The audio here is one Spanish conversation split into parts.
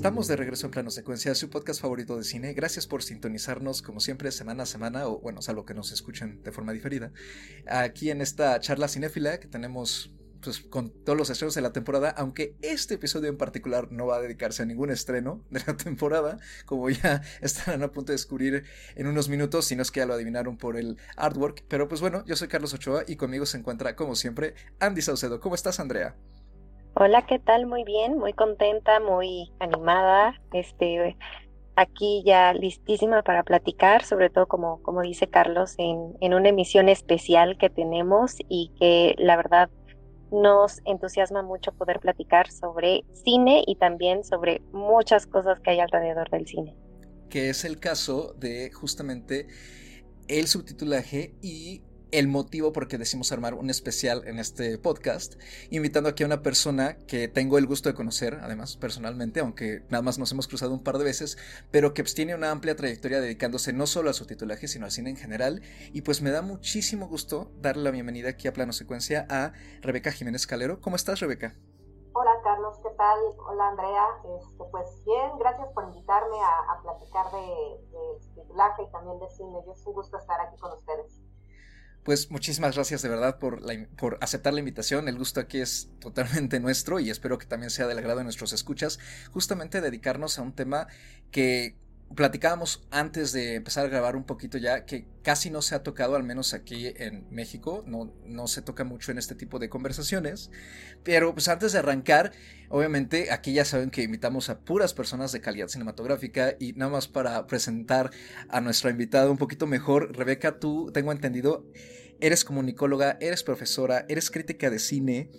Estamos de regreso en plano secuencia, su podcast favorito de cine. Gracias por sintonizarnos, como siempre, semana a semana, o bueno, salvo que nos escuchen de forma diferida, aquí en esta charla cinéfila que tenemos pues, con todos los estrenos de la temporada, aunque este episodio en particular no va a dedicarse a ningún estreno de la temporada, como ya estarán a punto de descubrir en unos minutos, si no es que ya lo adivinaron por el artwork. Pero pues bueno, yo soy Carlos Ochoa y conmigo se encuentra, como siempre, Andy Saucedo. ¿Cómo estás, Andrea? Hola, ¿qué tal? Muy bien, muy contenta, muy animada. Este, aquí ya listísima para platicar, sobre todo como, como dice Carlos, en, en una emisión especial que tenemos y que la verdad nos entusiasma mucho poder platicar sobre cine y también sobre muchas cosas que hay alrededor del cine. Que es el caso de justamente el subtitulaje y el motivo por qué decimos armar un especial en este podcast, invitando aquí a una persona que tengo el gusto de conocer, además personalmente, aunque nada más nos hemos cruzado un par de veces, pero que pues, tiene una amplia trayectoria dedicándose no solo al subtitulaje, sino al cine en general, y pues me da muchísimo gusto darle la bienvenida aquí a Plano Secuencia a Rebeca Jiménez Calero. ¿Cómo estás, Rebeca? Hola Carlos, ¿qué tal? Hola Andrea. Este, pues bien, gracias por invitarme a, platicar de, subtitulaje y también de cine. Yo es un gusto estar aquí con ustedes. Pues muchísimas gracias de verdad por, por aceptar la invitación. El gusto aquí es totalmente nuestro y espero que también sea del agrado de nuestros escuchas. Justamente dedicarnos a un tema que platicábamos antes de empezar a grabar un poquito ya que casi no se ha tocado, al menos aquí en México, no, no se toca mucho en este tipo de conversaciones. Pero pues antes de arrancar, obviamente aquí ya saben que invitamos a puras personas de calidad cinematográfica y nada más para presentar a nuestra invitada un poquito mejor, Rebeca, tú tengo entendido, eres comunicóloga, eres profesora, eres crítica de cine.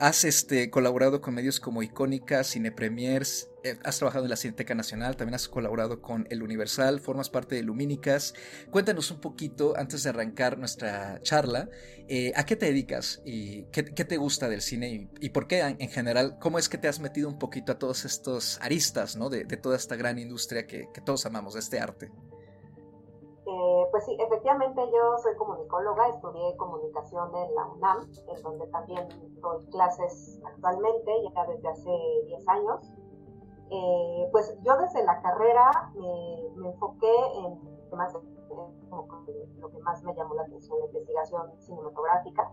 Has este, colaborado con medios como Icónica, Cine Premiers, eh, has trabajado en la Cineteca Nacional, también has colaborado con El Universal, formas parte de Lumínicas. Cuéntanos un poquito, antes de arrancar nuestra charla, eh, ¿a qué te dedicas y qué, te gusta del cine y, por qué en, general, cómo es que te has metido un poquito a todos estos aristas ¿no? de, toda esta gran industria que, que todos amamos, de este arte? Pues sí, efectivamente yo soy comunicóloga, estudié comunicación en la UNAM, en donde también doy clases actualmente, ya desde hace 10 años. Eh, pues yo desde la carrera me, enfoqué en lo que más me llamó la atención, la investigación cinematográfica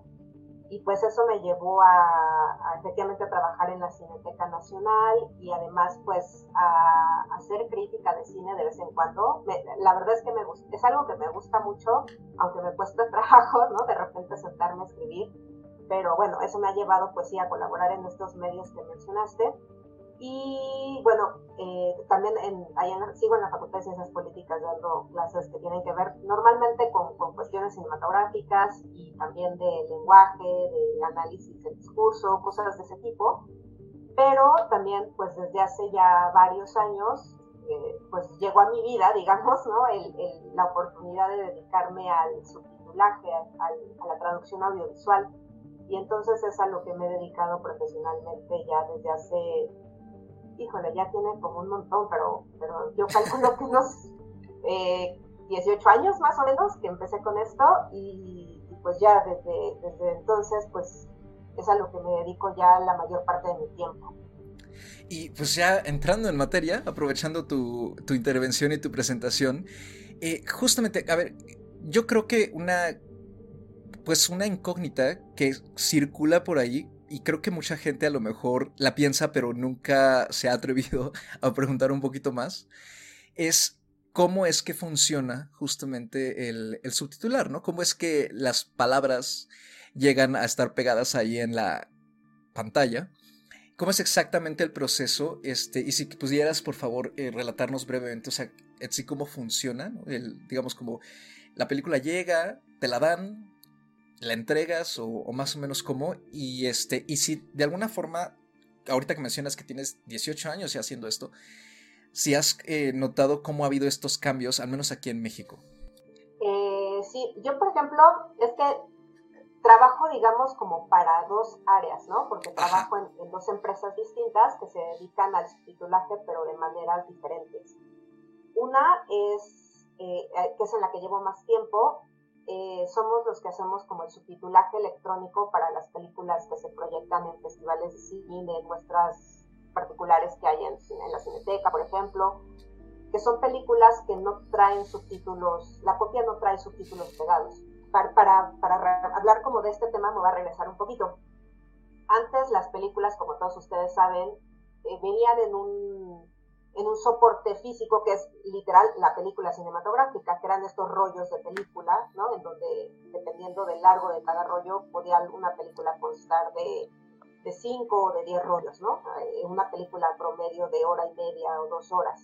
y pues eso me llevó a, efectivamente a trabajar en la Cineteca Nacional y además pues a, hacer crítica de cine de vez en cuando. la verdad es que me es algo que me gusta mucho, aunque me cuesta trabajo, ¿no? De repente sentarme a escribir, pero bueno, eso me ha llevado pues sí a colaborar en estos medios que mencionaste. Y bueno, eh, también en, sigo en la Facultad de Ciencias Políticas dando clases que tienen que ver normalmente con, con, cuestiones cinematográficas y también de lenguaje, de análisis del discurso, cosas de ese tipo. Pero también, pues desde hace ya varios años, eh, pues llegó a mi vida, digamos, ¿no? El, el, la oportunidad de dedicarme al subtitulaje, a la traducción audiovisual. Y entonces es a lo que me he dedicado profesionalmente ya desde hace híjole, ya tiene como un montón, pero, pero yo calculo que unos 18 eh, años más o menos que empecé con esto y, pues ya desde, desde entonces pues es a lo que me dedico ya la mayor parte de mi tiempo. Y pues ya entrando en materia, aprovechando tu, tu intervención y tu presentación, eh, justamente, a ver, yo creo que una, pues una incógnita que circula por ahí y creo que mucha gente a lo mejor la piensa, pero nunca se ha atrevido a preguntar un poquito más, es cómo es que funciona justamente el, subtitular, ¿no? Cómo es que las palabras llegan a estar pegadas ahí en la pantalla. ¿Cómo es exactamente el proceso? Este, y si pudieras, por favor, eh, relatarnos brevemente, o sea, así cómo funciona, el, digamos, como la película llega, te la dan, la entregas o, más o menos cómo y este y si de alguna forma ahorita que mencionas que tienes 18 años ya haciendo esto si has eh, notado cómo ha habido estos cambios al menos aquí en México. Eh, sí yo por ejemplo es que trabajo digamos como para dos áreas no porque trabajo en, dos empresas distintas que se dedican al subtitulaje pero de maneras diferentes. Una es eh, que es en la que llevo más tiempo eh, somos los que hacemos como el subtitulaje electrónico para las películas que se proyectan en festivales de cine, en muestras particulares que hay en, la Cineteca, por ejemplo, que son películas que no traen subtítulos, la copia no trae subtítulos pegados. Para, hablar como de este tema me voy a regresar un poquito. Antes las películas, como todos ustedes saben, eh, venían en un, en un soporte físico que es literal la película cinematográfica, que eran estos rollos de película, ¿no? En donde, dependiendo del largo de cada rollo, podía una película constar de, de cinco o de diez rollos, ¿no? Eh, una película promedio de hora y media o dos horas.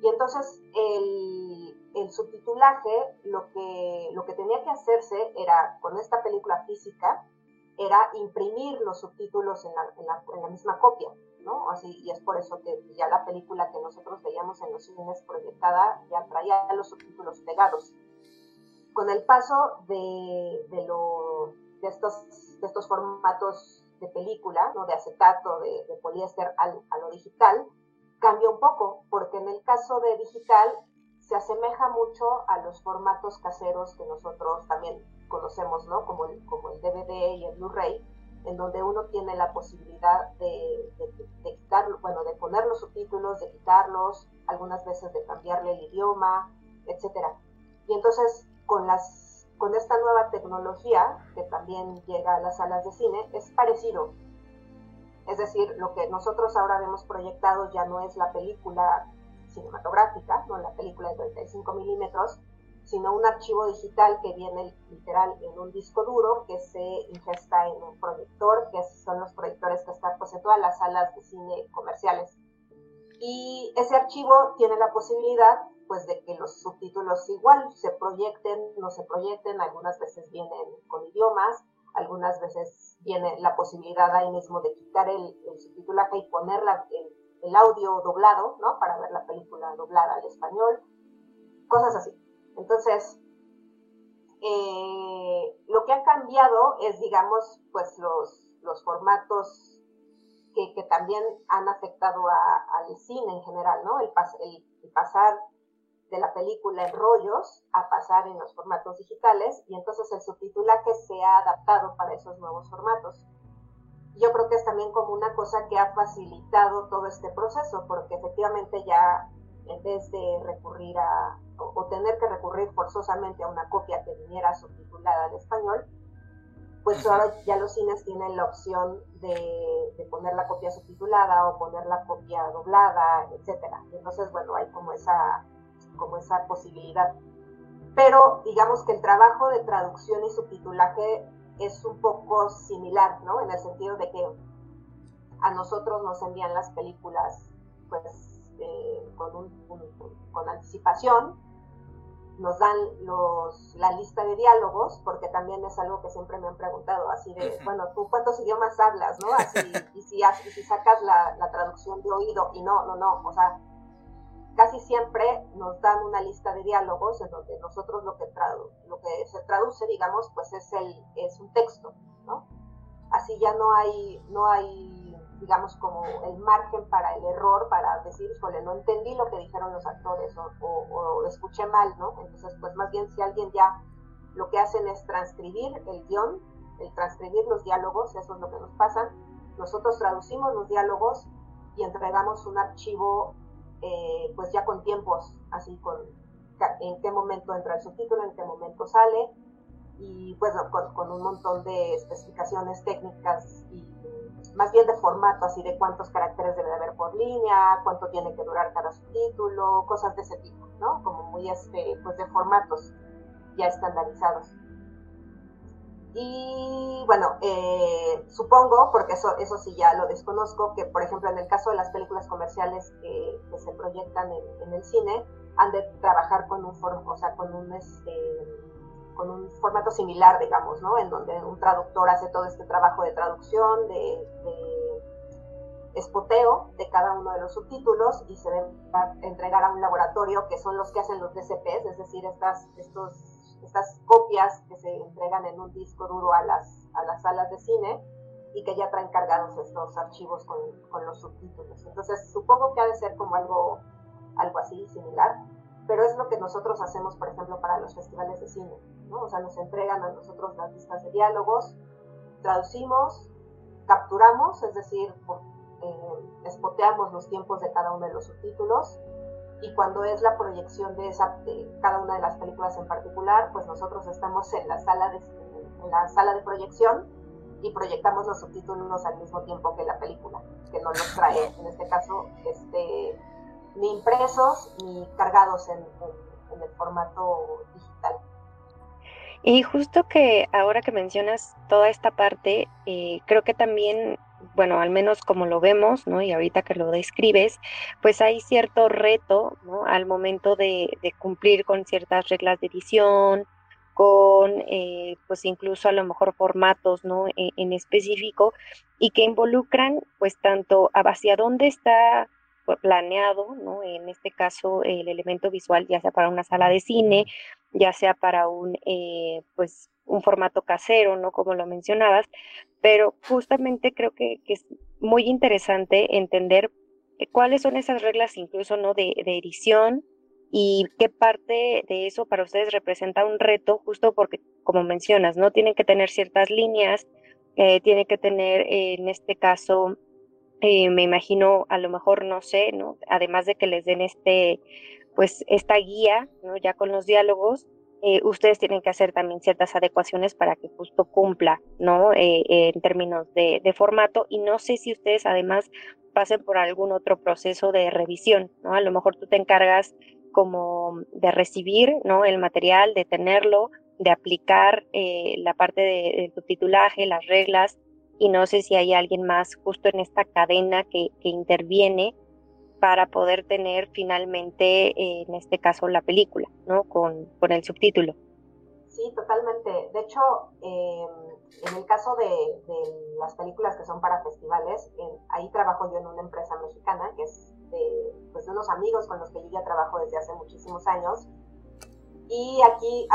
Y entonces el, el subtitulaje, lo que, lo que tenía que hacerse era, con esta película física, era imprimir los subtítulos en la, en la, en la misma copia. ¿No? Así, y es por eso que ya la película que nosotros veíamos en los cines proyectada ya traía los subtítulos pegados. Con el paso de, estos, formatos de película, ¿no? de acetato, de, de poliéster a lo digital, cambia un poco, porque en el caso de digital se asemeja mucho a los formatos caseros que nosotros también conocemos, ¿no? Como el, como el DVD y el Blu-ray, en donde uno tiene la posibilidad de, de, quitar, bueno, de poner los subtítulos, de quitarlos, algunas veces de cambiarle el idioma, etcétera. Y entonces, con, las, con esta nueva tecnología que también llega a las salas de cine, es parecido. Es decir, lo que nosotros ahora vemos proyectado ya no es la película cinematográfica, no la película de 35 milímetros, sino un archivo digital que viene literal en un disco duro que se ingesta en un proyector, que son los proyectores que están pues, en todas las salas de cine comerciales. Y ese archivo tiene la posibilidad pues de que los subtítulos igual se proyecten, no se proyecten, algunas veces vienen con idiomas, algunas veces viene la posibilidad ahí mismo de quitar el, el subtitulaje y poner el, el audio doblado, ¿no? Para ver la película doblada al español, cosas así. Entonces, eh, lo que ha cambiado es, digamos, pues los, los formatos que, que, también han afectado a, al cine en general, ¿no? El, pas, el, el, pasar de la película en rollos a pasar en los formatos digitales y entonces el subtitulaje se ha adaptado para esos nuevos formatos. Yo creo que es también como una cosa que ha facilitado todo este proceso, porque efectivamente ya en vez de recurrir a, o, tener que recurrir forzosamente a una copia que viniera subtitulada al español, pues ahora ya los cines tienen la opción de, de, poner la copia subtitulada o poner la copia doblada, etcétera. Entonces, bueno, hay como esa, como esa posibilidad. Pero digamos que el trabajo de traducción y subtitulaje es un poco similar, ¿no? En el sentido de que a nosotros nos envían las películas, pues eh, con, un, un, con anticipación, nos dan los, la lista de diálogos, porque también es algo que siempre me han preguntado, así de, bueno, ¿tú cuántos idiomas hablas, no? Así, y, si, y si sacas la, la, traducción de oído, y no, no, no, o sea, casi siempre nos dan una lista de diálogos en donde nosotros lo que, tradu lo que se traduce, digamos, pues es, el, es un texto, ¿no? Así ya no hay, no hay digamos, como el margen para el error, para decir, híjole, no entendí lo que dijeron los actores o, escuché mal, ¿no? Entonces, pues más bien si alguien ya lo que hacen es transcribir el guion, el transcribir los diálogos, eso es lo que nos pasa. Nosotros traducimos los diálogos y entregamos un archivo, eh, pues ya con tiempos, así con en qué momento entra el subtítulo, en qué momento sale, y pues con, con un montón de especificaciones técnicas y más bien de formato, así de cuántos caracteres debe de haber por línea, cuánto tiene que durar cada subtítulo, cosas de ese tipo, ¿no? Como muy, este, pues de formatos ya estandarizados. Y bueno, eh, supongo, porque eso, eso sí ya lo desconozco, que por ejemplo en el caso de las películas comerciales que, se proyectan en, el cine, han de trabajar con un, o sea, con un, este, con un formato similar, digamos, ¿no? En donde un traductor hace todo este trabajo de traducción, de, de espoteo de cada uno de los subtítulos y se debe entregar a un laboratorio que son los que hacen los DCPs, es decir, estas, estos, estas copias que se entregan en un disco duro a las, a las salas de cine y que ya traen cargados estos archivos con, con los subtítulos. Entonces, supongo que ha de ser como algo, algo así similar pero es lo que nosotros hacemos, por ejemplo, para los festivales de cine, O sea, nos entregan a nosotros las listas de diálogos, traducimos, capturamos, es decir, eh, espoteamos los tiempos de cada uno de los subtítulos y cuando es la proyección de, esa, de cada una de las películas en particular, pues nosotros estamos en la sala de, proyección y proyectamos los subtítulos al mismo tiempo que la película, que no nos trae, en este caso, este, ni impresos ni cargados en el formato digital. Y justo que ahora que mencionas toda esta parte, eh, creo que también, bueno, al menos como lo vemos, ¿no? Y ahorita que lo describes, pues hay cierto reto, ¿no? Al momento de, cumplir con ciertas reglas de edición, con, eh, pues incluso a lo mejor formatos, ¿no? En, en específico, y que involucran, pues tanto hacia dónde está planeado, ¿no? En este caso, el elemento visual, ya sea para una sala de cine, ya sea para un, eh, pues, un formato casero, ¿no? Como lo mencionabas, pero justamente creo que, es muy interesante entender eh, cuáles son esas reglas incluso, ¿no? De, edición y qué parte de eso para ustedes representa un reto, justo porque, como mencionas, ¿no? Tienen que tener ciertas líneas, eh, tiene que tener, en este caso, eh, me imagino, a lo mejor, no sé, ¿no? Además de que les den este, pues, esta guía, ¿no? Ya con los diálogos, eh, ustedes tienen que hacer también ciertas adecuaciones para que justo cumpla, ¿no? Eh, en términos de, formato. Y no sé si ustedes además pasen por algún otro proceso de revisión, ¿no? A lo mejor tú te encargas como de recibir, ¿no? El material, de tenerlo, de aplicar la parte de, de subtitulaje, las reglas, y no sé si hay alguien más justo en esta cadena que, interviene para poder tener finalmente, eh, en este caso, la película, ¿no? Con, con el subtítulo. Sí, totalmente. De hecho, em, en el caso de, las películas que son para festivales, ahí trabajo yo en una empresa mexicana, que es de, pues, de unos amigos con los que yo ya trabajo desde hace muchísimos años. Y aquí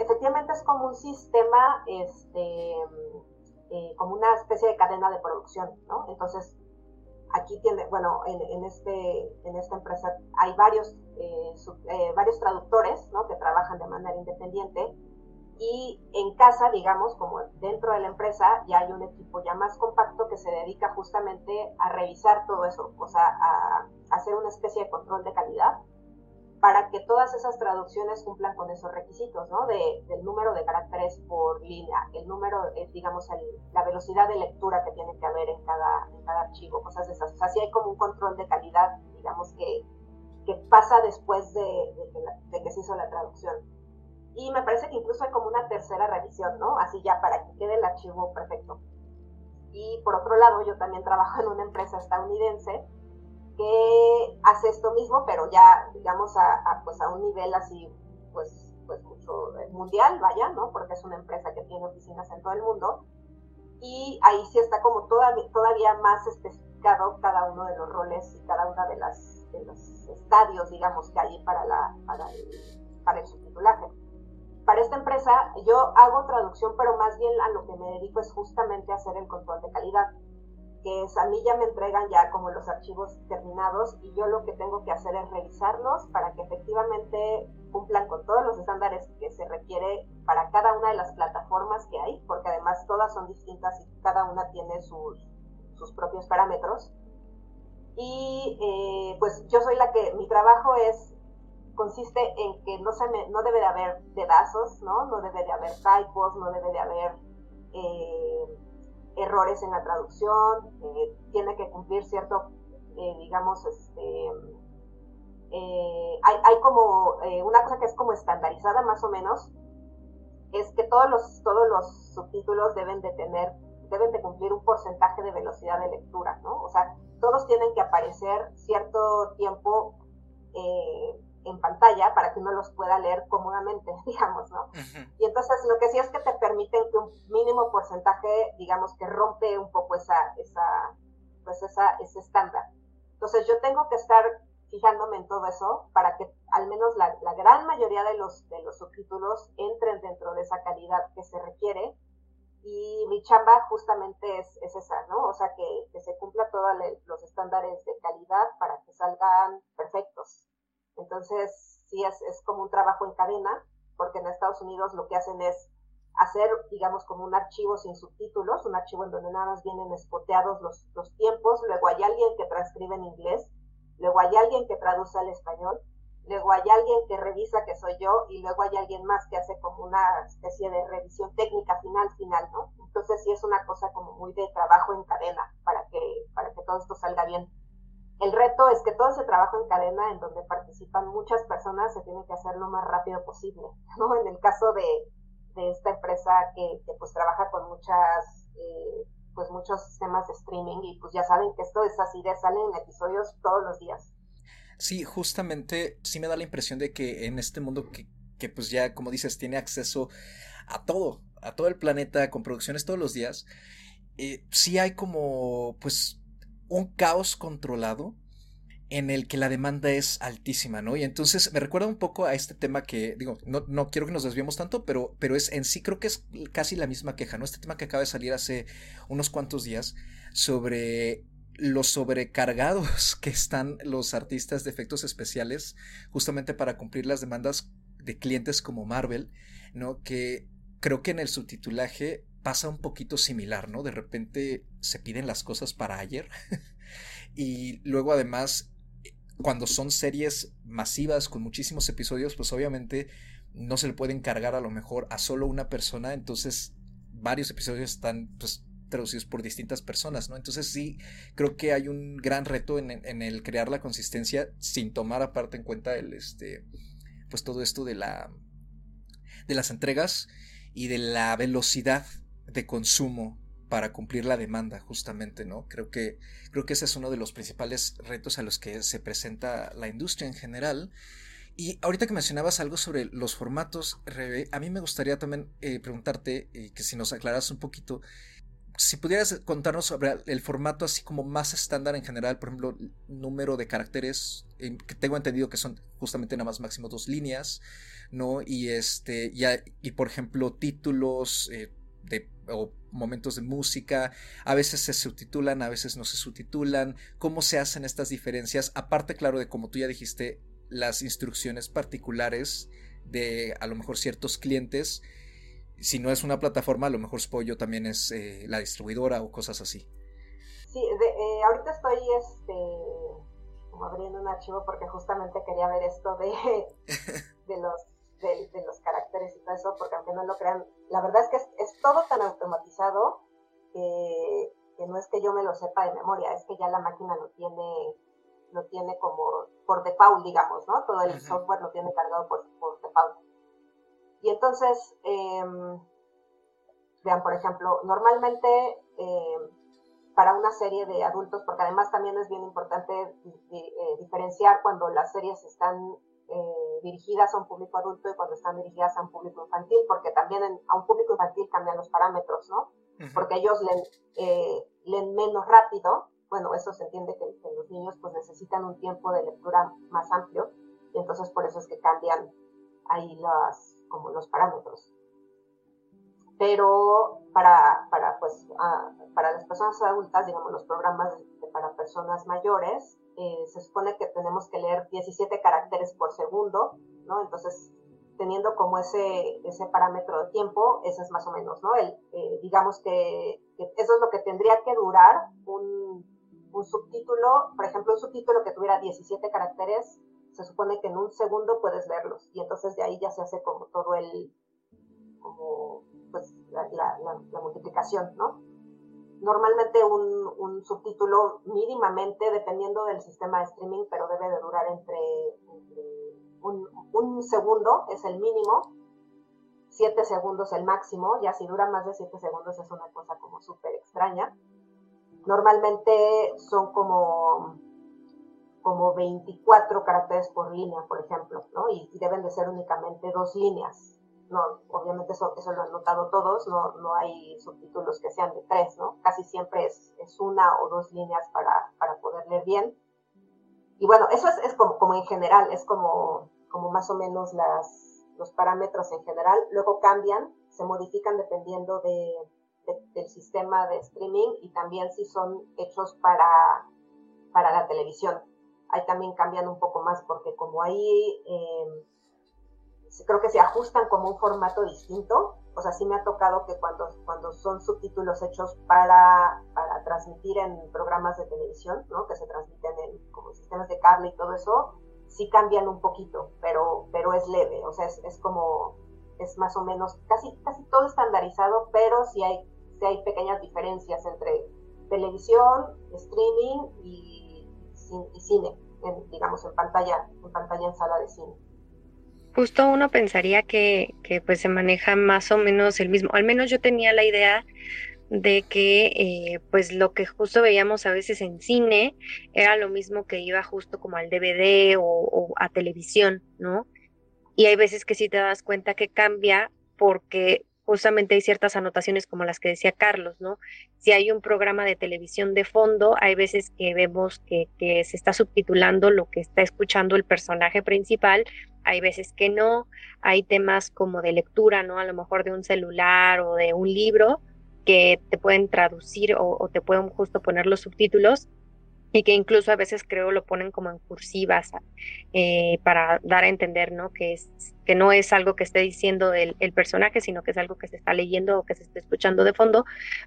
efectivamente es como un sistema este, eh, como una especie de cadena de producción, ¿no? Entonces, aquí tiene, bueno, en, este, en esta empresa hay varios, eh, eh, varios traductores, ¿no? Que trabajan de manera independiente y en casa, digamos, como dentro de la empresa, ya hay un equipo ya más compacto que se dedica justamente a revisar todo eso, o sea, a hacer una especie de control de calidad para que todas esas traducciones cumplan con esos requisitos, ¿no? De, del número de caracteres por línea, el número, eh, digamos, la velocidad de lectura que tiene que haber en cada, archivo, cosas de esas. O sea, sí hay como un control de calidad, digamos, que, pasa después de, de, que se hizo la traducción. Y me parece que incluso hay como una tercera revisión, ¿no? Así ya para que quede el archivo perfecto. Y por otro lado, yo también trabajo en una empresa estadounidense que hace esto mismo, pero ya, digamos, a, pues a un nivel así, pues, pues mucho eh, mundial, vaya, ¿no? Porque es una empresa que tiene oficinas en todo el mundo. Y ahí sí está como todavía, más especificado cada uno de los roles y cada una de los estadios, digamos, que hay para, la, para, el, para el subtitulaje. Para esta empresa yo hago traducción, pero más bien a lo que me dedico es justamente a hacer el control de calidad que a mí ya me entregan ya como los archivos terminados y yo lo que tengo que hacer es revisarlos para que efectivamente cumplan con todos los estándares que se requiere para cada una de las plataformas que hay, porque además todas son distintas y cada una tiene sus, sus propios parámetros. Y eh, pues yo soy la que, mi trabajo es, consiste en que no, se me, no debe de haber dedazos, ¿no? No debe de haber typos, no debe de haber... Eh, errores en la traducción, eh, tiene que cumplir cierto, eh, digamos, este, eh, hay, hay, como una cosa que es como estandarizada más o menos, es que todos los, todos los subtítulos deben de tener, deben de cumplir un porcentaje de velocidad de lectura, ¿no? O sea, todos tienen que aparecer cierto tiempo en pantalla para que uno los pueda leer cómodamente, digamos, ¿no? Y entonces lo que sí es que te permiten que un mínimo porcentaje, digamos, que rompe un poco esa, esa, pues esa, ese estándar. Entonces yo tengo que estar fijándome en todo eso para que al menos la, la, gran mayoría de los, de los subtítulos entren dentro de esa calidad que se requiere. Y mi chamba justamente es, es esa, ¿no? O sea, que, que se cumpla todos los estándares de calidad para que salgan perfectos. Entonces, sí, es, es como un trabajo en cadena, porque en Estados Unidos lo que hacen es hacer, digamos, como un archivo sin subtítulos, un archivo en donde nada más vienen espoteados los, los tiempos, luego hay alguien que transcribe en inglés, luego hay alguien que traduce al español, luego hay alguien que revisa que soy yo y luego hay alguien más que hace como una especie de revisión técnica final, final, ¿no? Entonces sí es una cosa como muy de trabajo en cadena para que, para que todo esto salga bien. El reto es que todo ese trabajo en cadena en donde participan muchas personas se tiene que hacer lo más rápido posible, ¿no? En el caso de, de esta empresa que, pues trabaja con muchas, eh, pues muchos sistemas de streaming y pues ya saben que esto es así de salen episodios todos los días. Sí, justamente sí me da la impresión de que en este mundo que, que pues ya como dices tiene acceso a todo, a todo el planeta con producciones todos los días, eh, sí hay como pues un caos controlado en el que la demanda es altísima, ¿no? Y entonces me recuerda un poco a este tema que, digo, no, no, quiero que nos desviemos tanto, pero, pero es en sí creo que es casi la misma queja, ¿no? Este tema que acaba de salir hace unos cuantos días sobre los sobrecargados que están los artistas de efectos especiales justamente para cumplir las demandas de clientes como Marvel, ¿no? Que creo que en el subtitulaje pasa un poquito similar, ¿no? De repente se piden las cosas para ayer y luego además cuando son series masivas con muchísimos episodios, pues obviamente no se le puede encargar a lo mejor a solo una persona, entonces varios episodios están pues traducidos por distintas personas, ¿no? Entonces sí, creo que hay un gran reto en, en, el crear la consistencia sin tomar aparte en cuenta el, este, pues todo esto de la, de las entregas y de la velocidad de consumo para cumplir la demanda, justamente, ¿no? Creo que, creo que ese es uno de los principales retos a los que se presenta la industria en general. Y ahorita que mencionabas algo sobre los formatos, a mí me gustaría también eh, preguntarte, eh, que si nos aclaras un poquito, si pudieras contarnos sobre el formato así como más estándar en general, por ejemplo, número de caracteres, que tengo entendido que son justamente nada más máximo dos líneas, ¿no? Y este, ya, y por ejemplo, títulos eh, de o momentos de música, a veces se subtitulan, a veces no se subtitulan, cómo se hacen estas diferencias, aparte claro de como tú ya dijiste, las instrucciones particulares de a lo mejor ciertos clientes, si no es una plataforma, a lo mejor Spoyo también es eh, la distribuidora o cosas así. Sí, eh, ahorita estoy este, como abriendo un archivo porque justamente quería ver esto de, de los de, los caracteres y todo eso, porque aunque no lo crean, la verdad es que es, todo tan automatizado que, no es que yo me lo sepa de memoria, es que ya la máquina lo tiene, lo tiene como por default, digamos, ¿no? Todo el software lo tiene cargado por, por default. Y entonces, em, vean, por ejemplo, normalmente em, para una serie de adultos, porque además también es bien importante eh, diferenciar cuando las series están eh, dirigidas a un público adulto y cuando están dirigidas a un público infantil, porque también a un público infantil cambian los parámetros, ¿no? Porque ellos leen, eh, leen, menos rápido, bueno, eso se entiende que, los niños pues necesitan un tiempo de lectura más amplio, y entonces por eso es que cambian ahí las, como los parámetros. Pero para, para, pues, para las personas adultas, digamos, los programas para personas mayores, eh, se supone que tenemos que leer 17 caracteres por segundo, ¿no? Entonces, teniendo como ese, ese parámetro de tiempo, ese es más o menos, ¿no? El, eh, digamos que, eso es lo que tendría que durar un, un, subtítulo, por ejemplo, un subtítulo que tuviera 17 caracteres, se supone que en un segundo puedes leerlos, y entonces de ahí ya se hace como todo el, como, pues, la, la, la multiplicación, ¿no? Normalmente un, subtítulo mínimamente, dependiendo del sistema de streaming, pero debe de durar entre, un, segundo, es el mínimo, siete segundos el máximo, ya si dura más de siete segundos es una cosa como súper extraña. Normalmente son como, como 24 caracteres por línea, por ejemplo, ¿no? y deben de ser únicamente dos líneas no, obviamente eso, eso lo han notado todos, no, no hay subtítulos que sean de tres, ¿no? Casi siempre es, es una o dos líneas para, para, poder leer bien. Y bueno, eso es, es como, como, en general, es como, como más o menos las, los parámetros en general. Luego cambian, se modifican dependiendo de, del sistema de streaming y también si son hechos para, para la televisión. Ahí también cambian un poco más porque como ahí... Eh, creo que se ajustan como un formato distinto, o sea, sí me ha tocado que cuando, cuando son subtítulos hechos para, para transmitir en programas de televisión, ¿no? Que se transmiten en como sistemas de cable y todo eso, sí cambian un poquito, pero, pero es leve, o sea, es, es como, es más o menos, casi, casi todo estandarizado, pero sí hay, sí hay pequeñas diferencias entre televisión, streaming y, y cine, en, digamos, en pantalla, en pantalla en sala de cine justo uno pensaría que, que, pues se maneja más o menos el mismo, al menos yo tenía la idea de que eh, pues lo que justo veíamos a veces en cine era lo mismo que iba justo como al DVD o, a televisión, ¿no? Y hay veces que sí te das cuenta que cambia porque justamente hay ciertas anotaciones como las que decía Carlos, ¿no? Si hay un programa de televisión de fondo, hay veces que vemos que, se está subtitulando lo que está escuchando el personaje principal, hay veces que no, hay temas como de lectura, ¿no? A lo mejor de un celular o de un libro que te pueden traducir o, te pueden justo poner los subtítulos y que incluso a veces creo lo ponen como en cursivas eh, para dar a entender no que es que no es algo que esté diciendo el, personaje sino que es algo que se está leyendo o que se está escuchando de fondo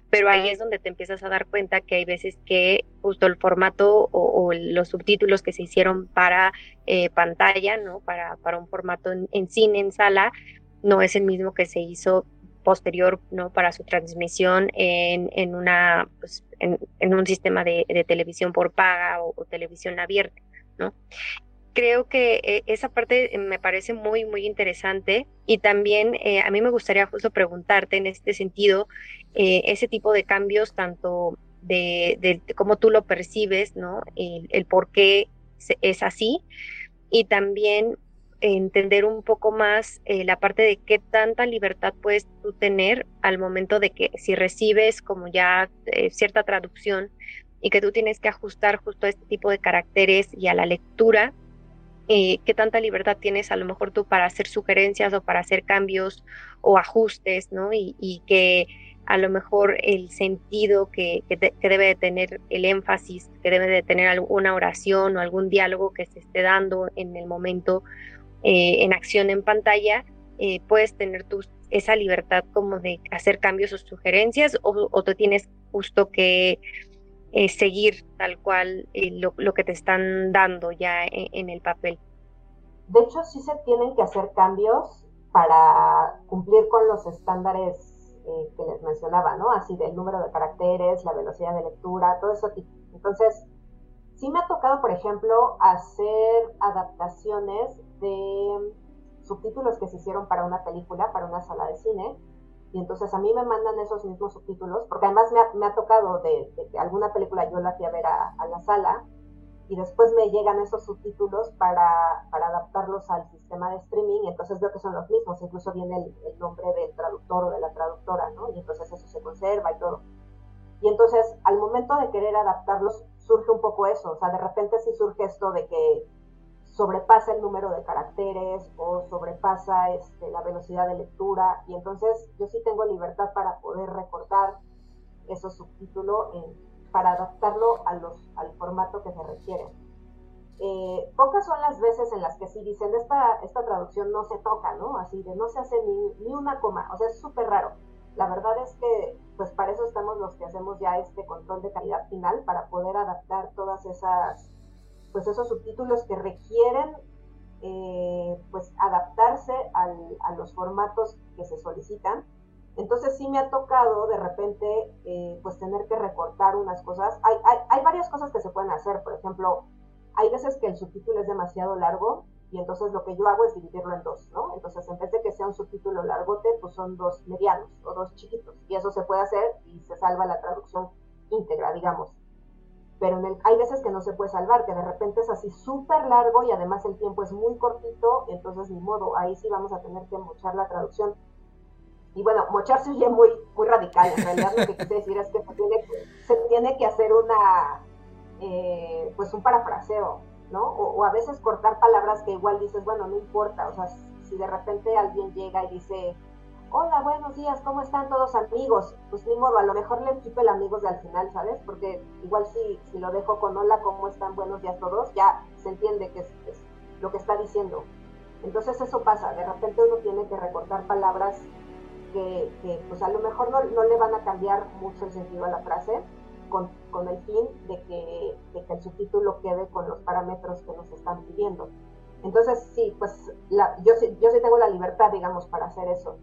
pero ahí es donde te empiezas a dar cuenta que hay veces que justo el formato o, los subtítulos que se hicieron para eh, pantalla no para para un formato en cine en sala no es el mismo que se hizo posterior ¿no? para su transmisión en, en una, pues, en, un sistema de, televisión por paga o, televisión abierta. ¿no? Creo que eh, esa parte me parece muy, muy interesante y también eh, a mí me gustaría justo preguntarte en este sentido eh, ese tipo de cambios, tanto de, cómo tú lo percibes, ¿no? el, el por qué es así y también entender un poco más eh, la parte de qué tanta libertad puedes tú tener al momento de que si recibes como ya eh, cierta traducción y que tú tienes que ajustar justo a este tipo de caracteres y a la lectura, eh, qué tanta libertad tienes a lo mejor tú para hacer sugerencias o para hacer cambios o ajustes, ¿no? Y, y que a lo mejor el sentido que, que, que, debe de tener el énfasis, que debe de tener alguna oración o algún diálogo que se esté dando en el momento eh, en acción en pantalla, eh, puedes tener tu, esa libertad como de hacer cambios o sugerencias o, o tú tienes justo que eh, seguir tal cual lo, lo, que te están dando ya en, el papel. De hecho, sí se tienen que hacer cambios para cumplir con los estándares que les mencionaba, ¿no? Así del número de caracteres, la velocidad de lectura, todo eso. Entonces, sí me ha tocado, por ejemplo, hacer adaptaciones de subtítulos que se hicieron para una película, para una sala de cine. Y entonces a mí me mandan esos mismos subtítulos, porque además me ha, tocado de, que alguna película yo la fui a ver a, la sala y después me llegan esos subtítulos para, para, adaptarlos al sistema de streaming, entonces veo que son los mismos, incluso viene el, nombre del traductor o de la traductora, ¿no? Y entonces eso se conserva y todo. Y entonces al momento de querer adaptarlos surge un poco eso, o sea, de repente sí surge esto de que sobrepasa el número de caracteres o sobrepasa este, la velocidad de lectura y entonces yo sí tengo libertad para poder recortar esos subtítulos para adaptarlo al formato que se requiere. Eh, pocas son las veces en las que sí dicen esta, esta traducción no se toca, ¿no? Así de no se hace ni, ni una coma, o sea, es súper raro. La verdad es que, pues para eso estamos los que hacemos ya este control de calidad final, para poder adaptar todas esas pues esos subtítulos que requieren eh, pues adaptarse a los formatos que se solicitan. Entonces sí me ha tocado de repente eh, pues tener que recortar unas cosas. Hay, hay, hay, varias cosas que se pueden hacer, por ejemplo, hay veces que el subtítulo es demasiado largo y entonces lo que yo hago es dividirlo en dos, ¿no? Entonces en vez de que sea un subtítulo largote, pues son dos medianos o dos chiquitos y eso se puede hacer y se salva la traducción íntegra, digamos pero hay veces que no se puede salvar, que de repente es así súper largo y además el tiempo es muy cortito, entonces ni modo, ahí sí vamos a tener que mochar la traducción. Y bueno, mochar se oye muy, muy radical, en realidad lo que quise decir es que se tiene, que hacer una, eh, pues un parafraseo, ¿no? O, o, a veces cortar palabras que igual dices, bueno, no importa, o sea, si de repente alguien llega y dice, hola, buenos días, ¿cómo están todos amigos? Pues ni modo, a lo mejor le quito el amigos de al final, ¿sabes? Porque igual si, si lo dejo con hola, ¿cómo están? Buenos días todos, ya se entiende que es, lo que está diciendo. Entonces eso pasa, de repente uno tiene que recortar palabras que, pues a lo mejor no, no, le van a cambiar mucho el sentido a la frase con, con el fin de que, de que, el subtítulo quede con los parámetros que nos están pidiendo. Entonces, sí, pues la, yo, yo sí tengo la libertad, digamos, para hacer eso,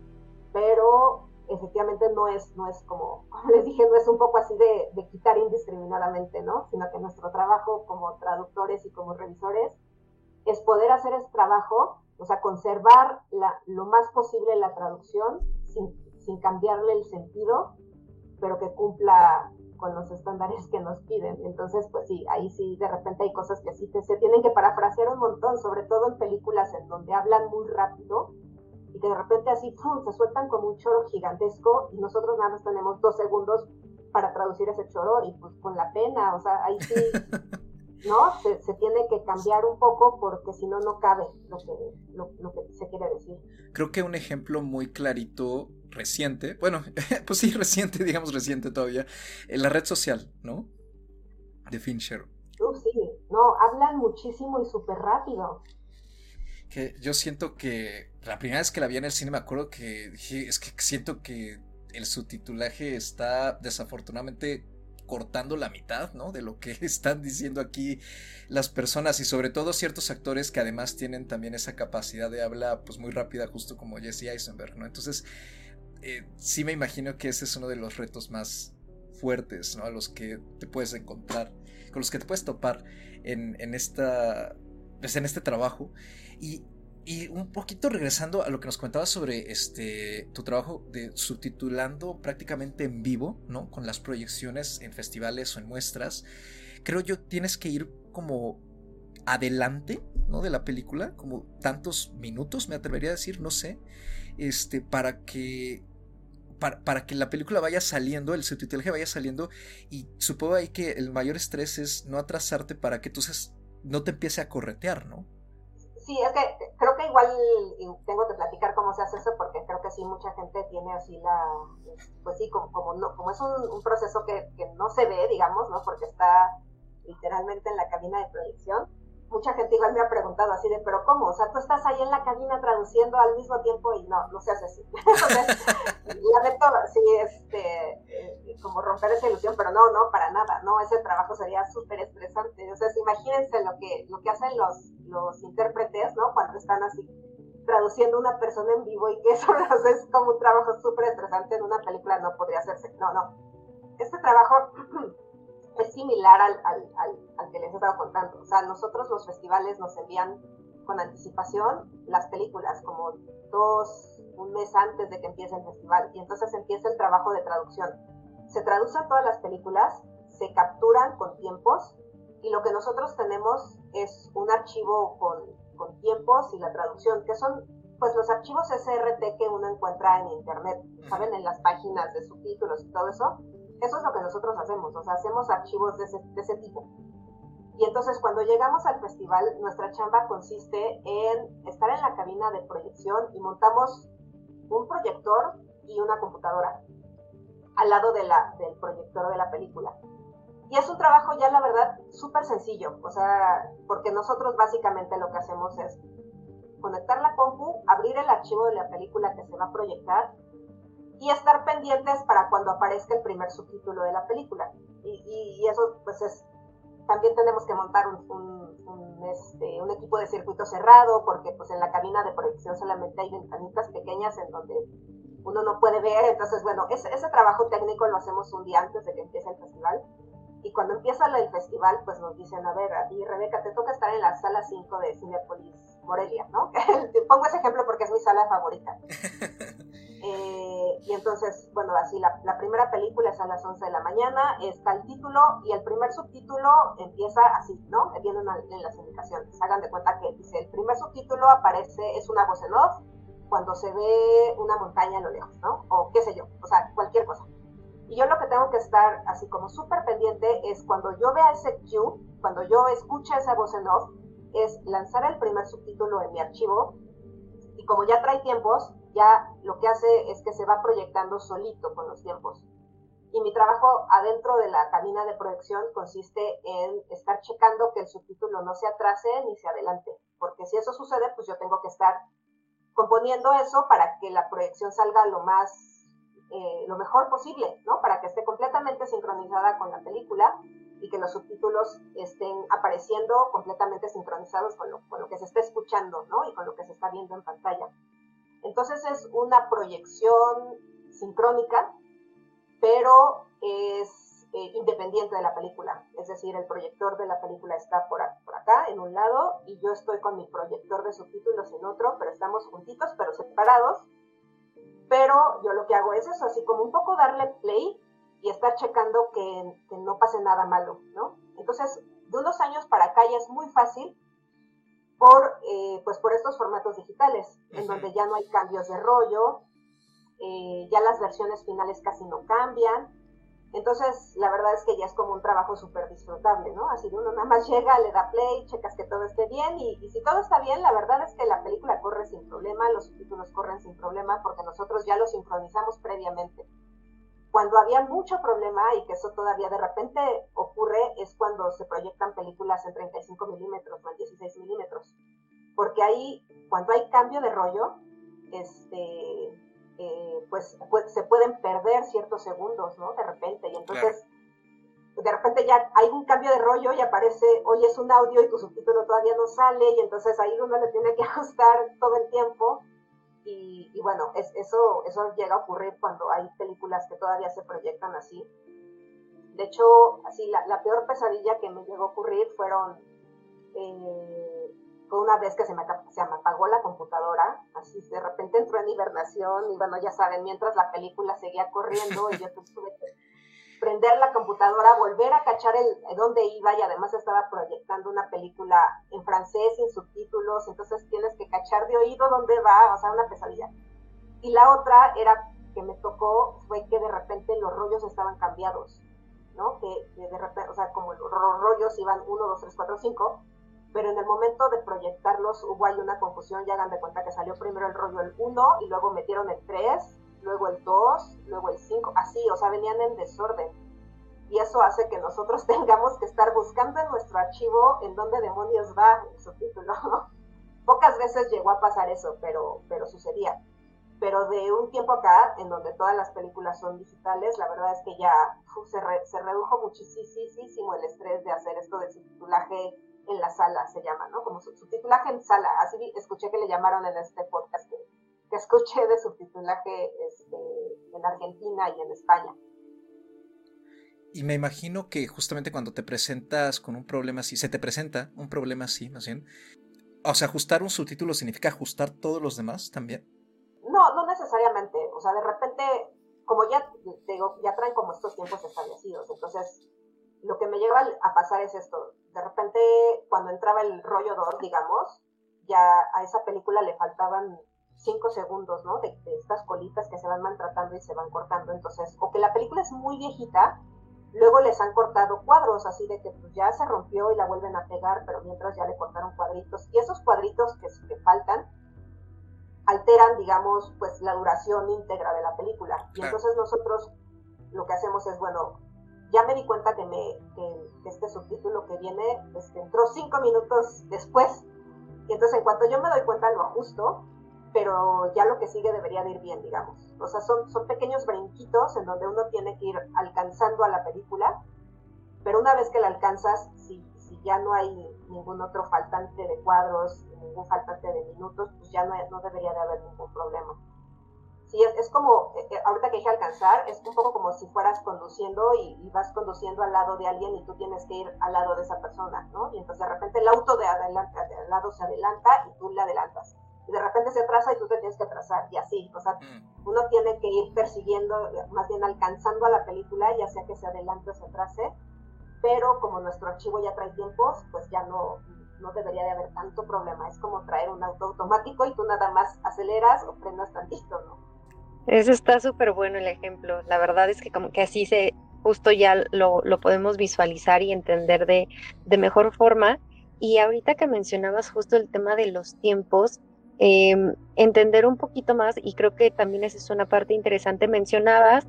pero efectivamente no es, no es como, como les dije, no es un poco así de, quitar indiscriminadamente, ¿no? Sino que nuestro trabajo como traductores y como revisores es poder hacer ese trabajo, o sea, conservar la, lo más posible la traducción sin, sin cambiarle el sentido, pero que cumpla con los estándares que nos piden. Entonces, pues sí, ahí sí de repente hay cosas que sí se tienen que parafrasear un montón, sobre todo en películas en donde hablan muy rápido y que de repente así ¡pum! se sueltan como un choro gigantesco y nosotros nada más tenemos dos segundos para traducir ese choro y pues con la pena, o sea, ahí sí, ¿no? Se, tiene que cambiar un poco porque si no, no cabe lo que, lo, lo que se quiere decir. Creo que un ejemplo muy clarito reciente, bueno, pues sí, reciente, digamos reciente todavía, en la red social, ¿no? De Fincher. Uh, sí, no, hablan muchísimo y súper rápido que yo siento que la primera vez que la vi en el cine me acuerdo que dije, es que siento que el subtitulaje está desafortunadamente cortando la mitad, ¿no? De lo que están diciendo aquí las personas y sobre todo ciertos actores que además tienen también esa capacidad de habla pues muy rápida justo como Jesse Eisenberg, ¿no? Entonces eh, sí me imagino que ese es uno de los retos más fuertes, ¿no? A los que te puedes encontrar, con los que te puedes topar en, en esta pues, en este trabajo. Y, un poquito regresando a lo que nos comentabas sobre este tu trabajo de subtitulando prácticamente en vivo, ¿no? Con las proyecciones en festivales o en muestras. Creo yo tienes que ir como adelante, ¿no? De la película, como tantos minutos, me atrevería a decir, no sé, este, para que para, para, que la película vaya saliendo, el subtitulaje vaya saliendo, y supongo ahí que el mayor estrés es no atrasarte para que tú seas no te empiece a corretear, ¿no? Sí, es que creo que igual tengo que platicar cómo se hace eso porque creo que sí mucha gente tiene así la, pues sí, como, como, no, como es un, proceso que, que, no se ve, digamos, ¿no? Porque está literalmente en la cabina de proyección mucha gente igual me ha preguntado así de, pero ¿cómo? O sea, tú estás ahí en la cabina traduciendo al mismo tiempo y no, no se hace así. lamento, sí, este, eh, como romper esa ilusión, pero no, no, para nada, no, ese trabajo sería súper estresante. Entonces, imagínense lo que, lo que hacen los, los intérpretes, ¿no? Cuando están así traduciendo una persona en vivo y que eso es como un trabajo súper estresante en una película, no podría hacerse. No, no. Este trabajo es similar al, al, al, que les he estado contando. O sea, nosotros los festivales nos envían con anticipación las películas, como dos, un mes antes de que empiece el festival, y entonces empieza el trabajo de traducción. Se traducen todas las películas, se capturan con tiempos, y lo que nosotros tenemos es un archivo con, con tiempos y la traducción, que son pues los archivos SRT que uno encuentra en internet, ¿saben? En las páginas de subtítulos y todo eso, eso es lo que nosotros hacemos, o sea, hacemos archivos de ese, tipo. Y entonces cuando llegamos al festival, nuestra chamba consiste en estar en la cabina de proyección y montamos un proyector y una computadora al lado de la, del proyector de la película. Y es un trabajo ya, la verdad, súper sencillo, o sea, porque nosotros básicamente lo que hacemos es conectar la compu, abrir el archivo de la película que se va a proyectar y estar pendientes para cuando aparezca el primer subtítulo de la película. Y, y, eso pues es, también tenemos que montar un, este, un, equipo de circuito cerrado porque pues en la cabina de proyección solamente hay ventanitas pequeñas en donde uno no puede ver, entonces bueno, ese, ese trabajo técnico lo hacemos un día antes de que empiece el festival. Y cuando empieza el festival, pues nos dicen, a ver, a ti, Rebeca, te toca estar en la sala 5 de Cinepolis Morelia, ¿no? Pongo ese ejemplo porque es mi sala favorita. Eh, y entonces, bueno, así la, primera película es a las 11 de la mañana, está el título y el primer subtítulo empieza así, ¿no? Viene en las indicaciones. Hagan de cuenta que dice, el primer subtítulo aparece, es una voz en off, cuando se ve una montaña a lo lejos, ¿no? O qué sé yo, o sea, cualquier cosa. Y yo lo que tengo que estar así como súper pendiente es cuando yo vea ese cue, cuando yo escuche esa voz en off, es lanzar el primer subtítulo en mi archivo y como ya trae tiempos, ya lo que hace es que se va proyectando solito con los tiempos. Y mi trabajo adentro de la cabina de proyección consiste en estar checando que el subtítulo no se atrase ni se adelante, porque si eso sucede, pues yo tengo que estar componiendo eso para que la proyección salga lo más, eh, lo mejor posible, ¿no? Para que esté completamente sincronizada con la película y que los subtítulos estén apareciendo completamente sincronizados con lo, con lo que se está escuchando, ¿no? Y con lo que se está viendo en pantalla. Entonces es una proyección sincrónica, pero es eh, independiente de la película. Es decir, el proyector de la película está por, por acá, en un lado, y yo estoy con mi proyector de subtítulos en otro, pero estamos juntitos, pero separados. Pero yo lo que hago es eso, así como un poco darle play y estar checando que, que no pase nada malo, ¿no? Entonces, de unos años para acá ya es muy fácil por, eh, pues por estos formatos digitales, en donde ya no hay cambios de rollo, eh, ya las versiones finales casi no cambian. Entonces, la verdad es que ya es como un trabajo súper disfrutable, ¿no? Así de uno nada más llega, le da play, checas que todo esté bien y, y, si todo está bien, la verdad es que la película corre sin problema, los subtítulos corren sin problema porque nosotros ya los sincronizamos previamente. Cuando había mucho problema y que eso todavía de repente ocurre es cuando se proyectan películas en 35 milímetros o en 16 milímetros. Porque ahí, cuando hay cambio de rollo, este, eh, pues, pues, se pueden perder ciertos segundos, ¿no? De repente. Y entonces, de repente ya hay un cambio de rollo y aparece, oye, es un audio y tu subtítulo todavía no sale, y entonces ahí uno le tiene que ajustar todo el tiempo. Y, bueno, es, eso, eso llega a ocurrir cuando hay películas que todavía se proyectan así. De hecho, así, la, la peor pesadilla que me llegó a ocurrir fueron, eh, fue una vez que se me, se me apagó la computadora, así de repente entró en hibernación y bueno, ya saben, mientras la película seguía corriendo y yo tuve que prender la computadora, volver a cachar el dónde iba y además estaba proyectando una película en francés sin subtítulos, entonces tienes que cachar de oído dónde va, o sea, una pesadilla. Y la otra era que me tocó fue que de repente los rollos estaban cambiados, ¿no? Que, de repente, o sea, como los rollos iban 1, 2, 3, 4, 5, pero en el momento de proyectarlos hubo ahí una confusión, ya hagan de cuenta que salió primero el rollo el 1 y luego metieron el 3 luego el 2, luego el 5, así, o sea, venían en desorden. Y eso hace que nosotros tengamos que estar buscando en nuestro archivo en dónde demonios va el subtítulo. Pocas veces llegó a pasar eso, pero, pero sucedía. Pero de un tiempo acá, en donde todas las películas son digitales, la verdad es que ya se, se redujo muchísimo el estrés de hacer esto del subtitulaje en la sala, se llama, ¿no? Como subtitulaje en sala. Así escuché que le llamaron en este podcast que escuché de subtitulaje este, en Argentina y en España. Y me imagino que justamente cuando te presentas con un problema así, se te presenta un problema así, más bien. O sea, ajustar un subtítulo significa ajustar todos los demás también. No, no necesariamente. O sea, de repente, como ya digo, ya traen como estos tiempos establecidos. Entonces, lo que me lleva a pasar es esto. De repente, cuando entraba el rollo DOR, digamos, ya a esa película le faltaban cinco segundos, ¿no? De, estas colitas que se van maltratando y se van cortando. Entonces, o que la película es muy viejita, luego les han cortado cuadros, así de que pues ya se rompió y la vuelven a pegar, pero mientras ya le cortaron cuadritos. Y esos cuadritos que, que faltan alteran, digamos, pues la duración íntegra de la película. Y entonces nosotros lo que hacemos es, bueno, ya me di cuenta que, me, que, este subtítulo que viene este, entró cinco minutos después. Y entonces en cuanto yo me doy cuenta lo ajusto pero ya lo que sigue debería de ir bien, digamos. O sea, son, son pequeños brinquitos en donde uno tiene que ir alcanzando a la película, pero una vez que la alcanzas, si, si ya no hay ningún otro faltante de cuadros, ningún faltante de minutos, pues ya no, no debería de haber ningún problema. Sí, es, como, eh, eh, ahorita que dije alcanzar, es un poco como si fueras conduciendo y, vas conduciendo al lado de alguien y tú tienes que ir al lado de esa persona, ¿no? Y entonces de repente el auto de, adelante, de al lado se adelanta y tú le adelantas y de repente se atrasa y tú te tienes que atrasar y así, o sea, mm. uno tiene que ir persiguiendo, más bien alcanzando a la película, ya sea que se adelante o se atrase, pero como nuestro archivo ya trae tiempos, pues ya no, no debería de haber tanto problema, es como traer un auto automático y tú nada más aceleras o frenas tantito, ¿no? Eso está súper bueno el ejemplo, la verdad es que como que así se, justo ya lo, lo podemos visualizar y entender de, de mejor forma. Y ahorita que mencionabas justo el tema de los tiempos, Em, entender un poquito más, y creo que también esa es una parte interesante, mencionabas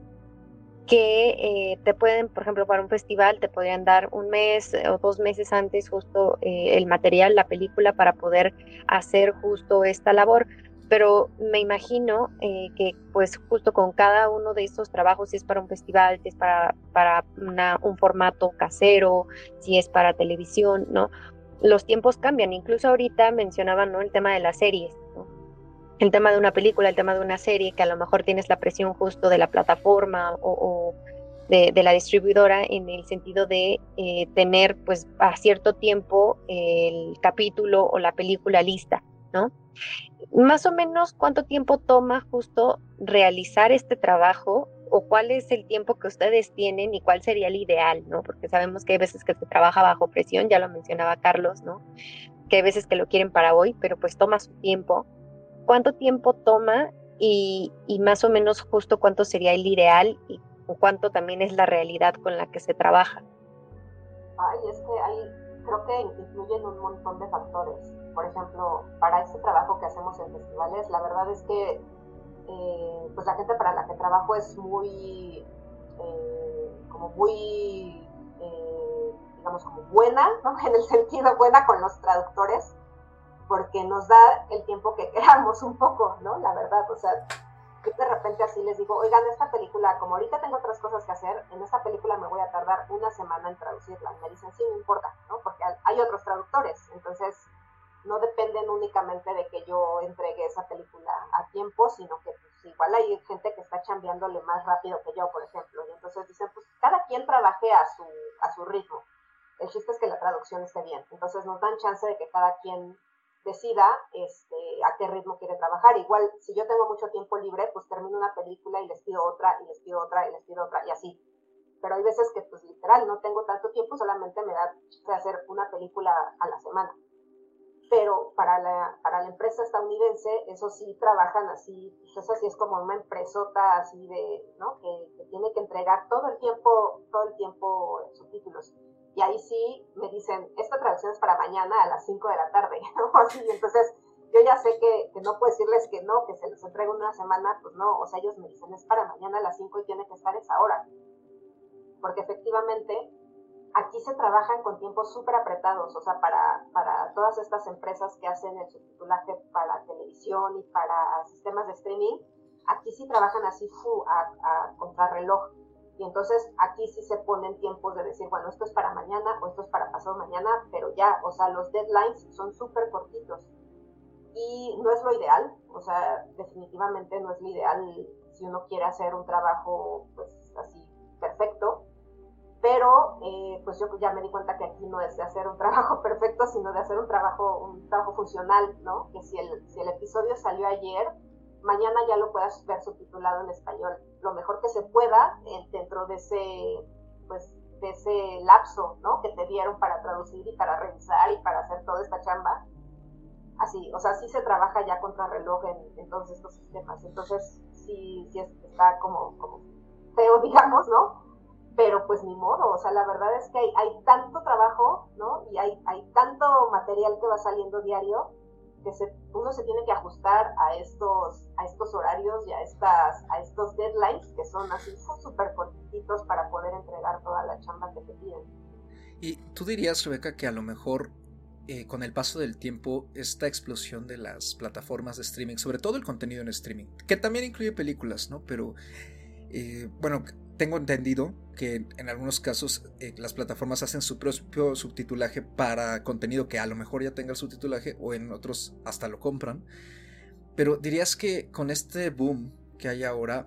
que eh, te pueden, por ejemplo, para un festival, te podrían dar un mes o dos meses antes justo eh, el material, la película, para poder hacer justo esta labor. pero me imagino eh, que pues justo con cada uno de estos trabajos, si es para un festival, si es para, para un formato casero, si es para televisión, ¿no? Los tiempos cambian, incluso ahorita mencionaban, ¿no? El tema de las series, El tema de una película, el tema de una serie, que a lo mejor tienes la presión justo de la plataforma o, de, la distribuidora en el sentido de eh, tener pues a cierto tiempo el capítulo o la película lista, ¿no? Más o menos cuánto tiempo toma justo realizar este trabajo o cuál es el tiempo que ustedes tienen y cuál sería el ideal, ¿no? Porque sabemos que hay veces que se trabaja bajo presión, ya lo mencionaba Carlos, ¿no? Que hay veces que lo quieren para hoy, pero pues toma su tiempo. ¿Cuánto tiempo toma y, más o menos justo cuánto sería el ideal y cuánto también es la realidad con la que se trabaja? Ay, es que ahí creo que incluyen un montón de factores por ejemplo, para este trabajo que hacemos en festivales, la verdad es que eh, pues la gente para la que trabajo es muy, eh, como muy, eh, digamos, como buena, ¿no? En el sentido buena con los traductores, porque nos da el tiempo que queramos un poco, ¿no? La verdad, o sea, yo de repente así les digo, oigan, esta película, como ahorita tengo otras cosas que hacer, en esta película me voy a tardar una semana en traducirla. Me dicen, sí, no importa, ¿no? Porque hay otros traductores, entonces no dependen únicamente de que yo entregue esa película a tiempo, sino que pues, igual hay gente que está chambeándole más rápido que yo, por ejemplo, y entonces dicen, pues cada quien trabaje a su, a su ritmo. El chiste es que la traducción esté bien. Entonces nos dan chance de que cada quien decida este, a qué ritmo quiere trabajar. Igual, si yo tengo mucho tiempo libre, pues termino una película y les pido otra, y les pido otra, y les pido otra, y así. Pero hay veces que, pues literal, no tengo tanto tiempo, solamente me da de hacer una película a la semana pero para la, para la empresa estadounidense, eso sí trabajan así, pues eso sí es como una empresota así de, ¿no? Que, tiene que entregar todo el tiempo, todo el tiempo subtítulos. Y ahí sí me dicen, esta traducción es para mañana a las 5 de la tarde, ¿no? Así, entonces yo ya sé que, que, no puedo decirles que no, que se los entrego una semana, pues no, o sea, ellos me dicen, es para mañana a las 5 y tiene que estar esa hora. Porque efectivamente aquí se trabajan con tiempos súper apretados, o sea, para, para todas estas empresas que hacen el subtitulaje para televisión y para sistemas de streaming, aquí sí trabajan así fu, a, a contrarreloj. Y entonces aquí sí se ponen tiempos de decir, bueno, esto es para mañana o esto es para pasado mañana, pero ya, o sea, los deadlines son súper cortitos. Y no es lo ideal, o sea, definitivamente no es lo ideal si uno quiere hacer un trabajo, pues así, perfecto pero eh, pues yo ya me di cuenta que aquí no es de hacer un trabajo perfecto, sino de hacer un trabajo, un trabajo funcional, ¿no? Que si el, si el episodio salió ayer, mañana ya lo puedas ver subtitulado en español, lo mejor que se pueda eh, dentro de ese, pues, de ese lapso, ¿no? Que te dieron para traducir y para revisar y para hacer toda esta chamba. Así, o sea, sí se trabaja ya contra reloj en, en todos estos sistemas. Entonces, sí, sí está como, como feo, digamos, ¿no? Pero pues ni modo, o sea, la verdad es que hay, hay tanto trabajo, ¿no? Y hay, hay tanto material que va saliendo diario que se, uno se tiene que ajustar a estos, a estos horarios y a, estas, a estos deadlines que son así súper cortitos para poder entregar toda la chamba que te piden. ¿Y tú dirías, Rebeca, que a lo mejor eh, con el paso del tiempo esta explosión de las plataformas de streaming, sobre todo el contenido en streaming, que también incluye películas, ¿no? Pero, eh, bueno, tengo entendido que en algunos casos eh, las plataformas hacen su propio subtitulaje para contenido que a lo mejor ya tenga el subtitulaje o en otros hasta lo compran. Pero dirías que con este boom que hay ahora,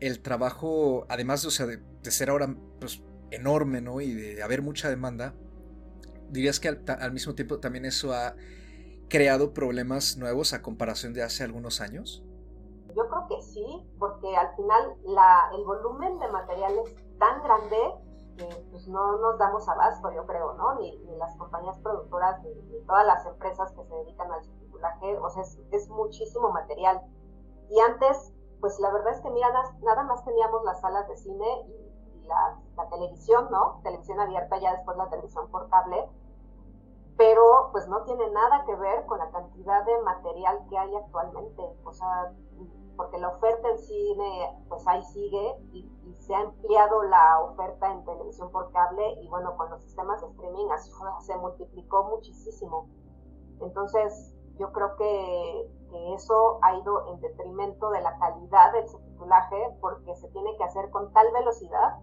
el trabajo, además de, ser ahora pues, enorme ¿no? y de haber mucha demanda, dirías que al mismo tiempo también eso ha creado problemas nuevos a comparación de hace algunos años? Yo creo que sí, porque al final la, el volumen de material es tan grande que pues no nos damos abasto, yo creo, ¿no? Ni, las compañías productoras, ni, todas las empresas que se dedican al subtitulaje, o sea, es, muchísimo material. Y antes, pues la verdad es que mira, nada más teníamos las salas de cine y, la, televisión, ¿no? Televisión abierta, ya después la televisión por cable, pero pues no tiene nada que ver con la cantidad de material que hay actualmente. O sea, porque la oferta en cine, pues ahí sigue y, se ha ampliado la oferta en televisión por cable y bueno, con los sistemas de streaming así se multiplicó muchísimo. Entonces, yo creo que, eso ha ido en detrimento de la calidad del subtitulaje porque se tiene que hacer con tal velocidad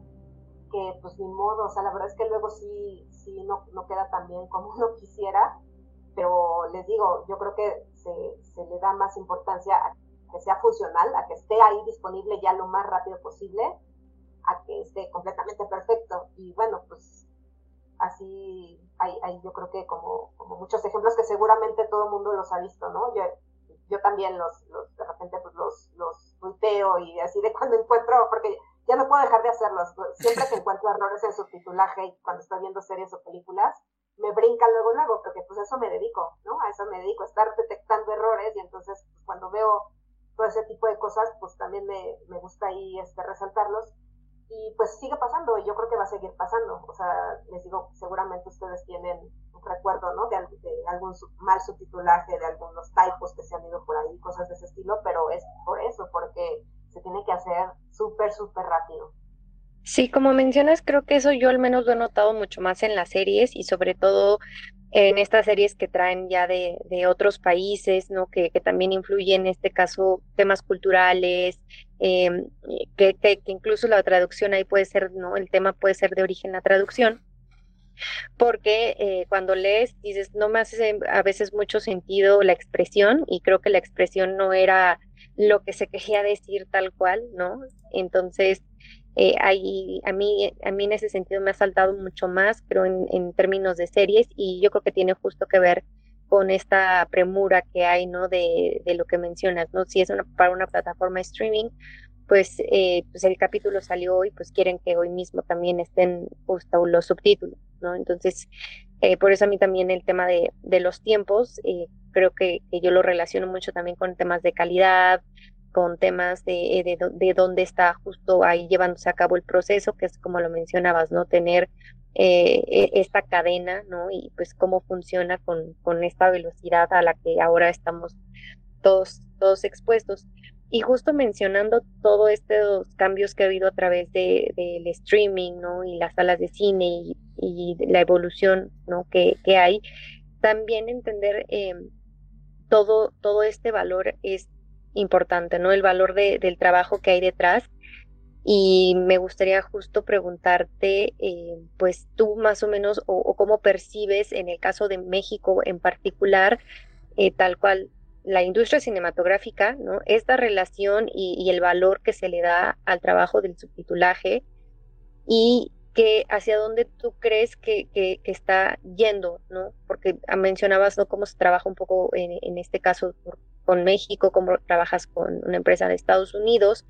que pues ni modo, o sea, la verdad es que luego sí, sí no, no queda tan bien como uno quisiera, pero les digo, yo creo que se, se le da más importancia a que sea funcional, a que esté ahí disponible ya lo más rápido posible, a que esté completamente perfecto. Y bueno, pues así hay, hay yo creo que como, como muchos ejemplos que seguramente todo el mundo los ha visto, ¿no? Yo, yo también los, los de repente pues los, los tuiteo y así de cuando encuentro, porque ya no puedo dejar de hacerlos. Siempre que encuentro errores en subtitulaje y cuando estoy viendo series o películas, me brinca luego, luego, porque pues eso me dedico, ¿no? A eso me dedico, a estar detectando errores y entonces pues, cuando veo todo ese tipo de cosas, pues también me, me gusta ahí este, resaltarlos. Y pues sigue pasando y yo creo que va a seguir pasando. O sea, les digo, seguramente ustedes tienen un recuerdo, ¿no? De, de algún mal subtitulaje, de algunos typos que se han ido por ahí, cosas de ese estilo, pero es por eso, porque se tiene que hacer súper, súper rápido. Sí, como mencionas, creo que eso yo al menos lo he notado mucho más en las series y sobre todo en estas series que traen ya de, de otros países, ¿no? Que, que, también influyen en este caso temas culturales, em, que, que, incluso la traducción ahí puede ser, ¿no? El tema puede ser de origen la traducción. Porque eh, cuando lees dices, no me hace a veces mucho sentido la expresión y creo que la expresión no era lo que se quería decir tal cual, ¿no? Entonces, eh, a, mí, a mí en ese sentido me ha saltado mucho más, pero en, términos de series, y yo creo que tiene justo que ver con esta premura que hay, ¿no? De, de lo que mencionas, ¿no? Si es una, para una plataforma streaming, pues, eh, pues el capítulo salió y pues quieren que hoy mismo también estén justo los subtítulos, ¿no? Entonces, eh, por eso a mí también el tema de, de los tiempos, creo que, yo lo relaciono mucho también con temas de calidad, con temas de, de, de, dónde está justo ahí llevándose a cabo el proceso, que es como lo mencionabas, ¿no? Tener eh, e, esta cadena, ¿no? Y pues cómo funciona con, con esta velocidad a la que ahora estamos todos, todos expuestos. Y justo mencionando todos estos cambios que ha habido a través del de, streaming, ¿no? Y las salas de cine y, y la evolución, ¿no? Que, que hay, también entender eh, todo, todo este valor es importante, ¿no? El valor de, del trabajo que hay detrás. Y me gustaría justo preguntarte, eh, pues tú más o menos, o, cómo percibes en el caso de México en particular, eh, tal cual la industria cinematográfica, ¿no? Esta relación y, el valor que se le da al trabajo del subtitulaje y que hacia dónde tú crees que, que, está yendo, ¿no? Porque mencionabas, ¿no? Cómo se trabaja un poco en, en este caso con México, como trabajas con una empresa de Estados Unidos.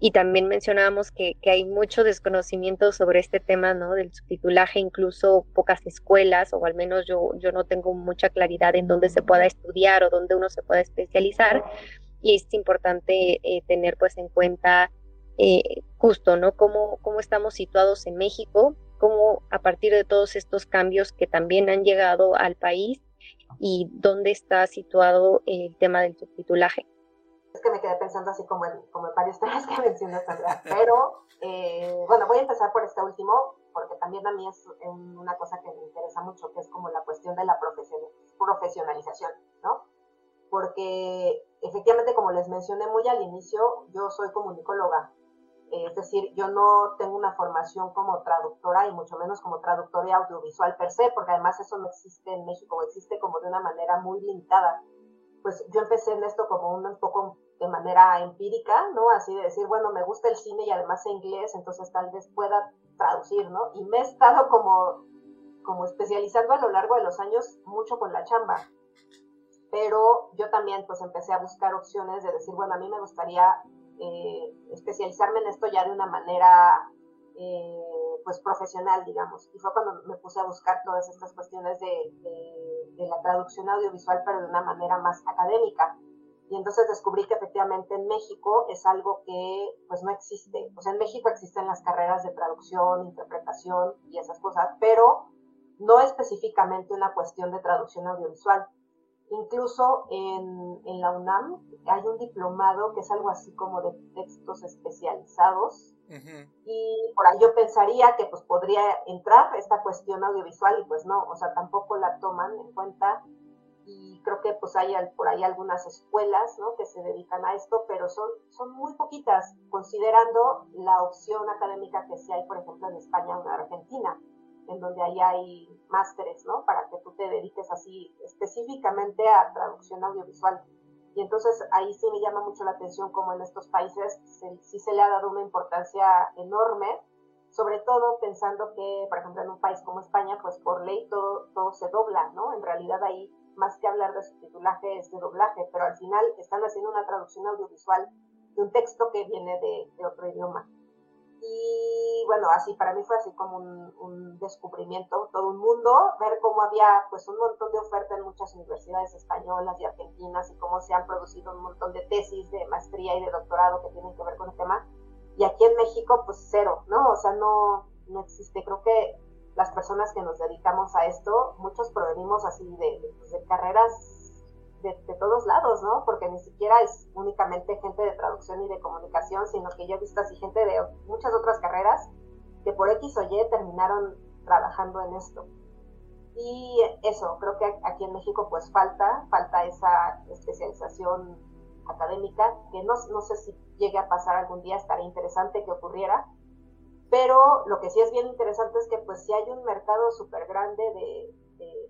Y también mencionábamos que, que, hay mucho desconocimiento sobre este tema, ¿no? Del subtitulaje, incluso pocas escuelas, o al menos yo, yo no tengo mucha claridad en dónde se pueda estudiar o dónde uno se pueda especializar. Y es importante eh, tener pues en cuenta eh, justo, ¿no? Cómo, cómo estamos situados en México, cómo a partir de todos estos cambios que también han llegado al país, y dónde está situado el tema del subtitulaje. Es que me quedé pensando así como en, como en varios temas que mencionas. Pero, eh, bueno, voy a empezar por este último, porque también a mí es una cosa que me interesa mucho, que es como la cuestión de la profesionalización, ¿no? Porque efectivamente, como les mencioné muy al inicio, yo soy comunicóloga, es decir, yo no tengo una formación como traductora y mucho menos como traductora audiovisual per se, porque además eso no existe en México, existe como de una manera muy limitada. Pues yo empecé en esto como un, poco de manera empírica, ¿no? Así de decir, bueno, me gusta el cine y además sé inglés, entonces tal vez pueda traducir, ¿no? Y me he estado como, como especializando a lo largo de los años mucho con la chamba. Pero yo también pues empecé a buscar opciones de decir, bueno, a mí me gustaría eh, especializarme en esto ya de una manera eh, pues profesional, digamos. Y fue cuando me puse a buscar todas estas cuestiones de, la traducción audiovisual, pero de una manera más académica. Y entonces descubrí que efectivamente en México es algo que pues no existe. O sea, en México existen las carreras de traducción, interpretación y esas cosas, pero no específicamente una cuestión de traducción audiovisual. Incluso en, en, la UNAM hay un diplomado que es algo así como de textos especializados. Y por ahí yo pensaría que pues podría entrar esta cuestión audiovisual y pues no, o sea, tampoco la toman en cuenta. y creo que pues hay por ahí algunas escuelas ¿no? que se dedican a esto, pero son, son muy poquitas, considerando la opción académica que sí hay, por ejemplo, en España o en Argentina, en donde ahí hay másteres, ¿no? Para que tú te dediques así específicamente a traducción audiovisual. Y entonces ahí sí me llama mucho la atención como en estos países sí se le ha dado una importancia enorme, sobre todo pensando que, por ejemplo, en un país como España, pues por ley todo, todo se dobla, ¿no? En realidad ahí más que hablar de subtitulaje es de doblaje, pero al final están haciendo una traducción audiovisual de un texto que viene de, otro idioma. Y bueno, así para mí fue así como un, descubrimiento, todo un mundo, ver cómo había pues un montón de oferta en muchas universidades españolas y argentinas y cómo se han producido un montón de tesis de maestría y de doctorado que tienen que ver con el tema. Y aquí en México pues cero, ¿no? O sea, no, no existe. Creo que las personas que nos dedicamos a esto, muchos provenimos así de, pues, de carreras de, todos lados, ¿no? Porque ni siquiera es únicamente gente de traducción y de comunicación, sino que yo he visto así gente de muchas otras carreras que por X o Y terminaron trabajando en esto. Y eso, creo que aquí en México pues falta, falta esa especialización académica, que no, no sé si llegue a pasar algún día, estaría interesante que ocurriera, pero lo que sí es bien interesante es que pues si hay un mercado súper grande de,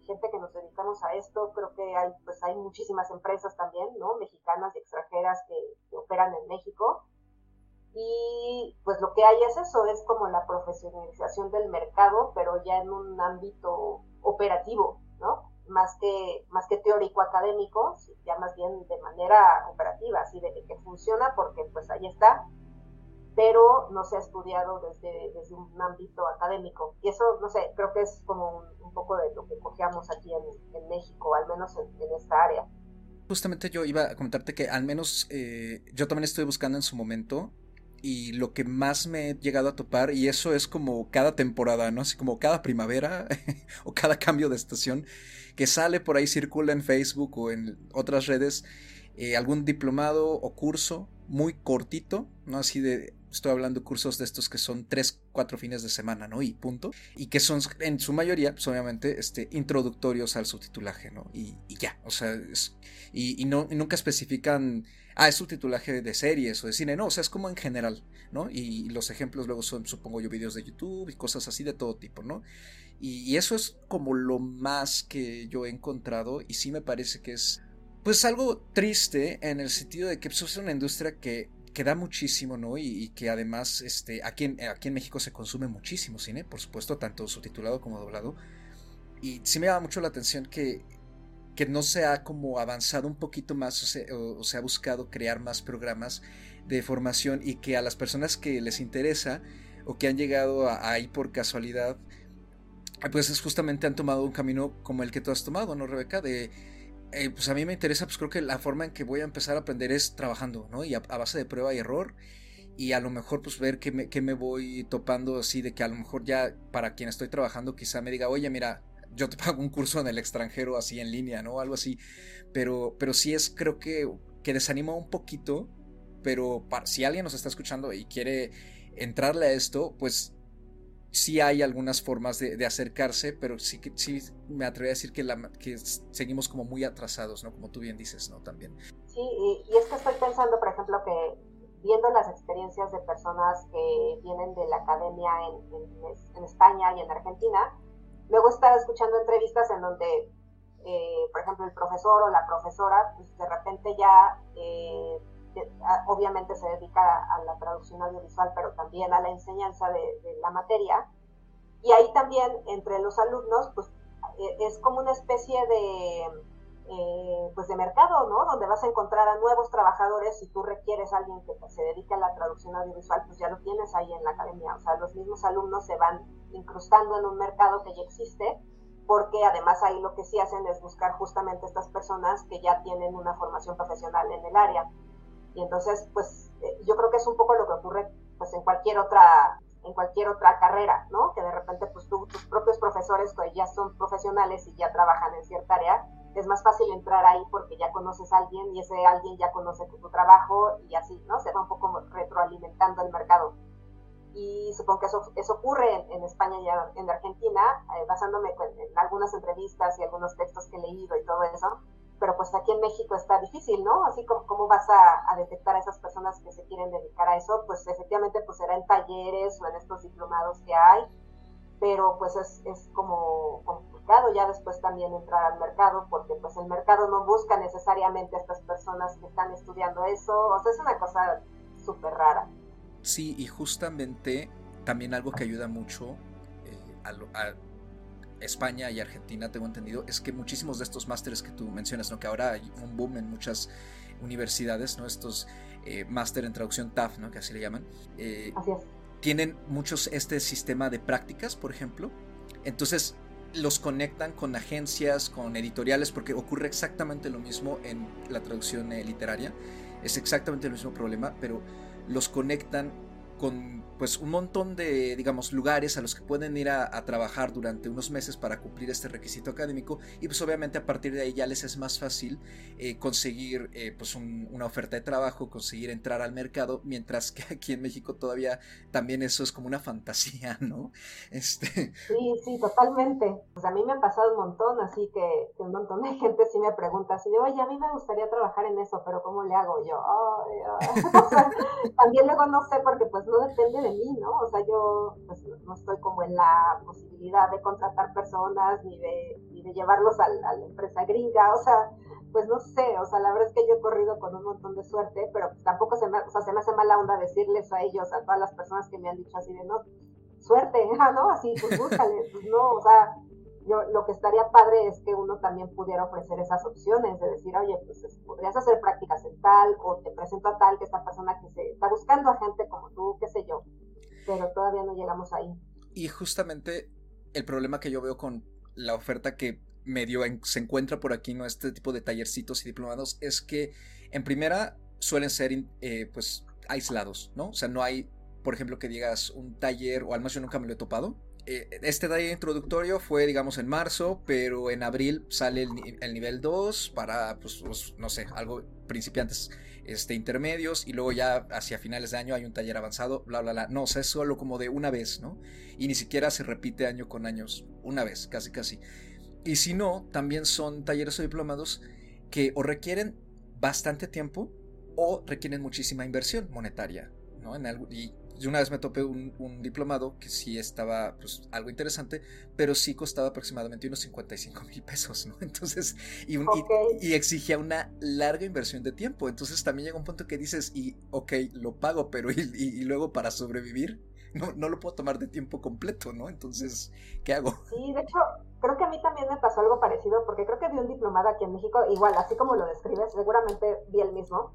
gente que nos dedicamos a esto, creo que hay pues hay muchísimas empresas también, ¿no? Mexicanas y extranjeras que, operan en México. Y pues lo que hay es eso, es como la profesionalización del mercado, pero ya en un ámbito operativo, ¿no? Más que, más que teórico académico, ya más bien de manera operativa, así de que funciona porque pues ahí está, pero no se ha estudiado desde, desde un ámbito académico. Y eso, no sé, creo que es como un, poco de lo que cojeamos aquí en, México, al menos en, esta área. Justamente yo iba a comentarte que al menos eh, yo también estoy buscando en su momento y lo que más me he llegado a topar, y eso es como cada temporada, ¿no? Así como cada primavera o cada cambio de estación que sale por ahí, circula en Facebook o en otras redes, eh, algún diplomado o curso muy cortito, ¿no? Así de Estoy hablando de cursos de estos que son tres, cuatro fines de semana, ¿no? Y punto. Y que son en su mayoría, pues obviamente, este, introductorios al subtitulaje, ¿no? Y, ya, o sea, y, no, nunca especifican, ah, es subtitulaje de series o de cine, no, o sea, es como en general, ¿no? Y, los ejemplos luego son, supongo yo, videos de YouTube y cosas así de todo tipo, ¿no? Y, eso es como lo más que yo he encontrado y sí me parece que es pues algo triste en el sentido de que pues, es una industria que que da muchísimo, ¿no? Y, que además este, aquí, en, aquí en México se consume muchísimo cine, por supuesto, tanto subtitulado como doblado. Y sí me llama mucho la atención que, que no se ha como avanzado un poquito más o se, ha buscado crear más programas de formación y que a las personas que les interesa o que han llegado ahí por casualidad, pues es justamente han tomado un camino como el que tú has tomado, ¿no, Rebeca? De eh, pues a mí me interesa, pues creo que la forma en que voy a empezar a aprender es trabajando, ¿no? Y a, base de prueba y error. Y a lo mejor pues ver qué me, me, voy topando así de que a lo mejor ya para quien estoy trabajando quizá me diga, oye, mira, yo te pago un curso en el extranjero así en línea, ¿no? Algo así. Pero, pero sí es creo que, que desanima un poquito. Pero si alguien nos está escuchando y quiere entrarle a esto, pues sí hay algunas formas de, acercarse, pero sí, sí me atrevo a decir que, la, que seguimos como muy atrasados, ¿no? Como tú bien dices, ¿no? También. Sí, y, es que estoy pensando, por ejemplo, que viendo las experiencias de personas que vienen de la academia en, España y en Argentina, luego estar escuchando entrevistas en donde, eh, por ejemplo, el profesor o la profesora, pues de repente ya... Eh, obviamente se dedica a la traducción audiovisual, pero también a la enseñanza de, la materia. Y ahí también entre los alumnos, pues e, es como una especie de, eh, pues de mercado, ¿no? Donde vas a encontrar a nuevos trabajadores. Si tú requieres a alguien que se dedique a la traducción audiovisual, pues ya lo tienes ahí en la academia. O sea, los mismos alumnos se van incrustando en un mercado que ya existe, porque además ahí lo que sí hacen es buscar justamente estas personas que ya tienen una formación profesional en el área. Y entonces, pues eh, yo creo que es un poco lo que ocurre pues en cualquier otra en cualquier otra carrera, ¿no? Que de repente pues tus propios profesores que ya son profesionales y ya trabajan en cierta área, es más fácil entrar ahí porque ya conoces a alguien y ese alguien ya conoce tu, trabajo y así, ¿no? Se va un poco retroalimentando el mercado. y supongo que eso, eso ocurre en, España y en Argentina, eh, basándome en, algunas entrevistas y algunos textos que he leído y todo eso, pero pues aquí en México está difícil, ¿no? Así como cómo vas a, detectar a esas personas que se quieren dedicar a eso, pues efectivamente pues será en talleres o en estos diplomados que hay, pero pues es, es como complicado ya después también entrar al mercado, porque pues el mercado no busca necesariamente a estas personas que están estudiando eso, o sea, es una cosa súper rara. Sí, y justamente también algo que ayuda mucho eh, a, España y Argentina, tengo entendido, es que muchísimos de estos másteres que tú mencionas, ¿no? que ahora hay un boom en muchas universidades, ¿no? estos eh, máster en traducción TAF, ¿no? que así le llaman, eh, tienen muchos este sistema de prácticas, por ejemplo. Entonces los conectan con agencias, con editoriales, porque ocurre exactamente lo mismo en la traducción literaria. Es exactamente el mismo problema, pero los conectan con pues un montón de, digamos, lugares a los que pueden ir a, trabajar durante unos meses para cumplir este requisito académico y pues obviamente a partir de ahí ya les es más fácil eh, conseguir eh, pues una oferta de trabajo, conseguir entrar al mercado, mientras que aquí en México todavía también eso es como una fantasía, ¿no? Este... Sí, sí, totalmente. Pues a mí me ha pasado un montón, así que, un montón de gente sí me pregunta así de, oye, a mí me gustaría trabajar en eso, pero ¿cómo le hago yo? también luego no sé porque pues no depende de mí, ¿no? O sea, yo pues, no estoy como en la posibilidad de contratar personas ni de, ni de llevarlos a, la empresa gringa, o sea, pues no sé, o sea, la verdad es que yo he corrido con un montón de suerte, pero tampoco se me, o sea, se me hace mala onda decirles a ellos, a todas las personas que me han dicho así de, no, suerte, ¿no? Así, pues búscale, pues no, o sea, yo lo que estaría padre es que uno también pudiera ofrecer esas opciones, de decir, oye, pues podrías hacer prácticas en tal, o te presento a tal, que esta persona que se está buscando a gente como tú, qué sé yo, pero todavía no llegamos ahí. Y justamente el problema que yo veo con la oferta que medio se encuentra por aquí, ¿no? Este tipo de tallercitos y diplomados, es que en primera suelen ser eh, pues aislados, ¿no? O sea, no hay, por ejemplo, que digas un taller, o al menos yo nunca me lo he topado, eh, este taller introductorio fue, digamos, en marzo, pero en abril sale el, nivel 2 para, pues, no sé, algo principiantes este, intermedios y luego ya hacia finales de año hay un taller avanzado, bla, bla, bla. No, o sea, es solo como de una vez, ¿no? Y ni siquiera se repite año con años, una vez, casi, casi. Y si no, también son talleres o diplomados que o requieren bastante tiempo o requieren muchísima inversión monetaria, ¿no? En algo, y yo una vez me topé un, diplomado que sí estaba pues, algo interesante, pero sí costaba aproximadamente unos 55 mil pesos, ¿no? Entonces, y, y, exigía una larga inversión de tiempo. Entonces también llega un punto que dices, y ok, lo pago, pero y, luego para sobrevivir, no, no lo puedo tomar de tiempo completo, ¿no? Entonces, ¿qué hago? Sí, de hecho, creo que a mí también me pasó algo parecido, porque creo que vi un diplomado aquí en México, igual, así como lo describes, seguramente vi el mismo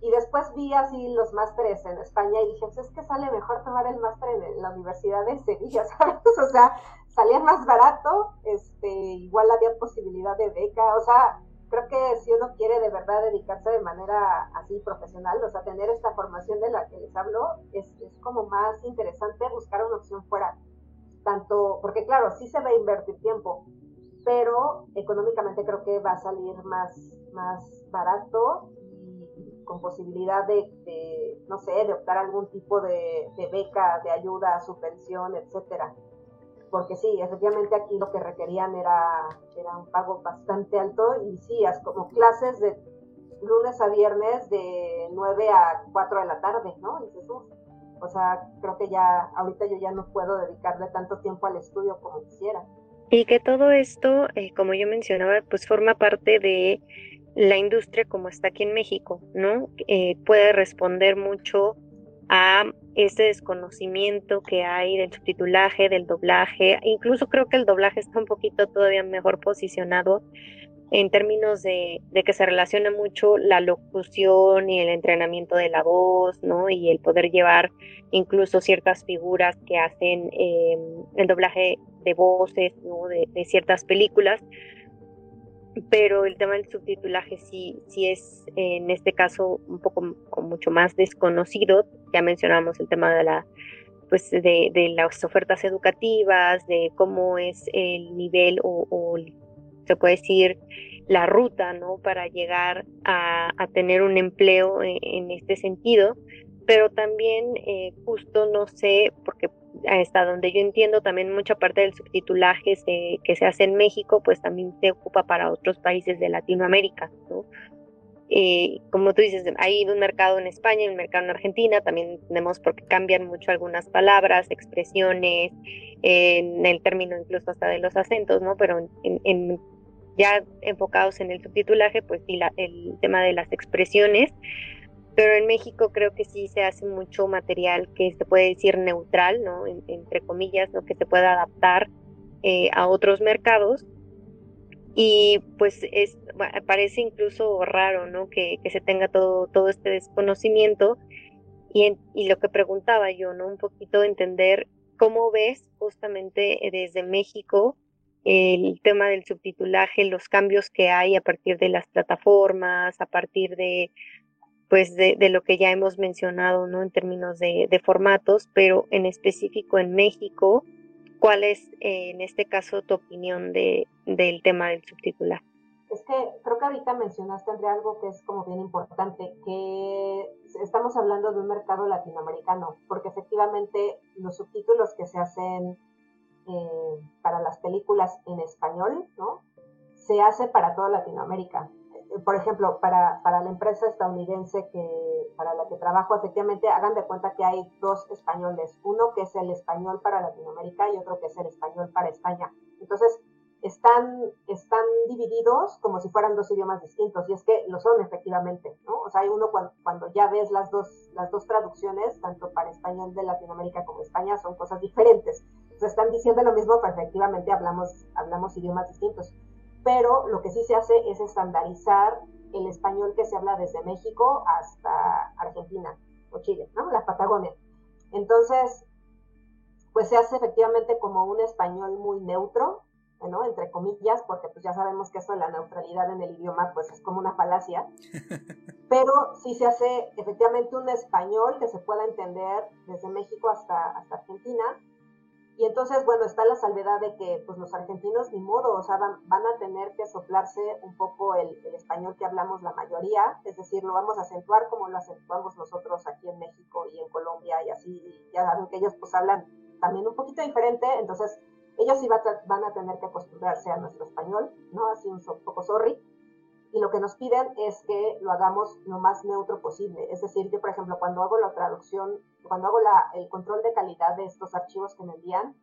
y después vi así los másteres en España y dije, pues es que sale mejor tomar el máster en la Universidad de Sevilla, ¿sabes? O sea, salía más barato, este, igual había posibilidad de beca, o sea, creo que si uno quiere de verdad dedicarse de manera así profesional, o sea, tener esta formación de la que les hablo, es, es como más interesante buscar una opción fuera. Tanto, porque claro, sí se va a invertir tiempo, pero económicamente creo que va a salir más, más barato con posibilidad de, no sé, de optar algún tipo de, beca, de ayuda, subvención, etcétera. Porque sí, efectivamente aquí lo que requerían era, era un pago bastante alto y sí, como clases de lunes a viernes de 9 a 4 de la tarde, ¿no? Y o sea, creo que ya, ahorita yo ya no puedo dedicarle tanto tiempo al estudio como quisiera. Y que todo esto, eh, como yo mencionaba, pues forma parte de la industria como está aquí en México, ¿no? Eh, puede responder mucho a ese desconocimiento que hay del subtitulaje, del doblaje. Incluso creo que el doblaje está un poquito todavía mejor posicionado en términos de, que se relaciona mucho la locución y el entrenamiento de la voz, ¿no? Y el poder llevar incluso ciertas figuras que hacen em, el doblaje de voces, ¿no? de ciertas películas pero el tema del subtitulaje sí, sí es en este caso un poco mucho más desconocido. Ya mencionamos el tema de la pues de, las ofertas educativas, de cómo es el nivel o, se puede decir la ruta, ¿no? Para llegar a, tener un empleo en, este sentido. pero también eh, justo no sé, porque hasta donde yo entiendo también mucha parte del subtitulaje que se hace en México, pues también se ocupa para otros países de Latinoamérica, ¿no? Eh, como tú dices, hay un mercado en España y un mercado en Argentina, también tenemos porque cambian mucho algunas palabras, expresiones, en el término incluso hasta de los acentos, ¿no? Pero en, ya enfocados en el subtitulaje, pues sí, el tema de las expresiones, pero en México creo que sí se hace mucho material que se puede decir neutral, ¿no? entre comillas. Que se pueda adaptar eh, a otros mercados. Y pues es, parece incluso raro, ¿no? Que, se tenga todo, todo este desconocimiento. Y, y lo que preguntaba yo, ¿no? Un poquito entender cómo ves justamente desde México el tema del subtitulaje, los cambios que hay a partir de las plataformas, a partir de pues de, lo que ya hemos mencionado, ¿no? En términos de, formatos, pero en específico en México, ¿cuál es eh, en este caso tu opinión de, del tema del subtitular? Es que creo que ahorita mencionaste, algo que es como bien importante, que estamos hablando de un mercado latinoamericano, porque efectivamente los subtítulos que se hacen eh, para las películas en español, ¿no? Se hace para toda Latinoamérica por ejemplo, para, para la empresa estadounidense que, para la que trabajo, efectivamente, hagan de cuenta que hay dos españoles, uno que es el español para Latinoamérica y otro que es el español para España. Entonces, están, están divididos como si fueran dos idiomas distintos, y es que lo son efectivamente, ¿no? O sea, hay uno cuando, cuando ya ves las dos, las dos traducciones, tanto para español de Latinoamérica como España, son cosas diferentes. Se están diciendo lo mismo, pero efectivamente hablamos, hablamos idiomas distintos pero lo que sí se hace es estandarizar el español que se habla desde México hasta Argentina o Chile, ¿no? La Patagonia. Entonces, pues se hace efectivamente como un español muy neutro, ¿no? Entre comillas, porque pues ya sabemos que eso de la neutralidad en el idioma pues es como una falacia, pero sí se hace efectivamente un español que se pueda entender desde México hasta, hasta Argentina, y entonces, bueno, está la salvedad de que pues los argentinos ni modo, o sea, van, a tener que soplarse un poco el, español que hablamos la mayoría, es decir, lo vamos a acentuar como lo acentuamos nosotros aquí en México y en Colombia y así, ya saben que ellos pues hablan también un poquito diferente, entonces ellos sí van a tener que acostumbrarse a nuestro español, ¿no? Así un poco sorry. Y lo que nos piden es que lo hagamos lo más neutro posible. Es decir, yo, por ejemplo, cuando hago la traducción cuando hago la, el control de calidad de estos archivos que me envían,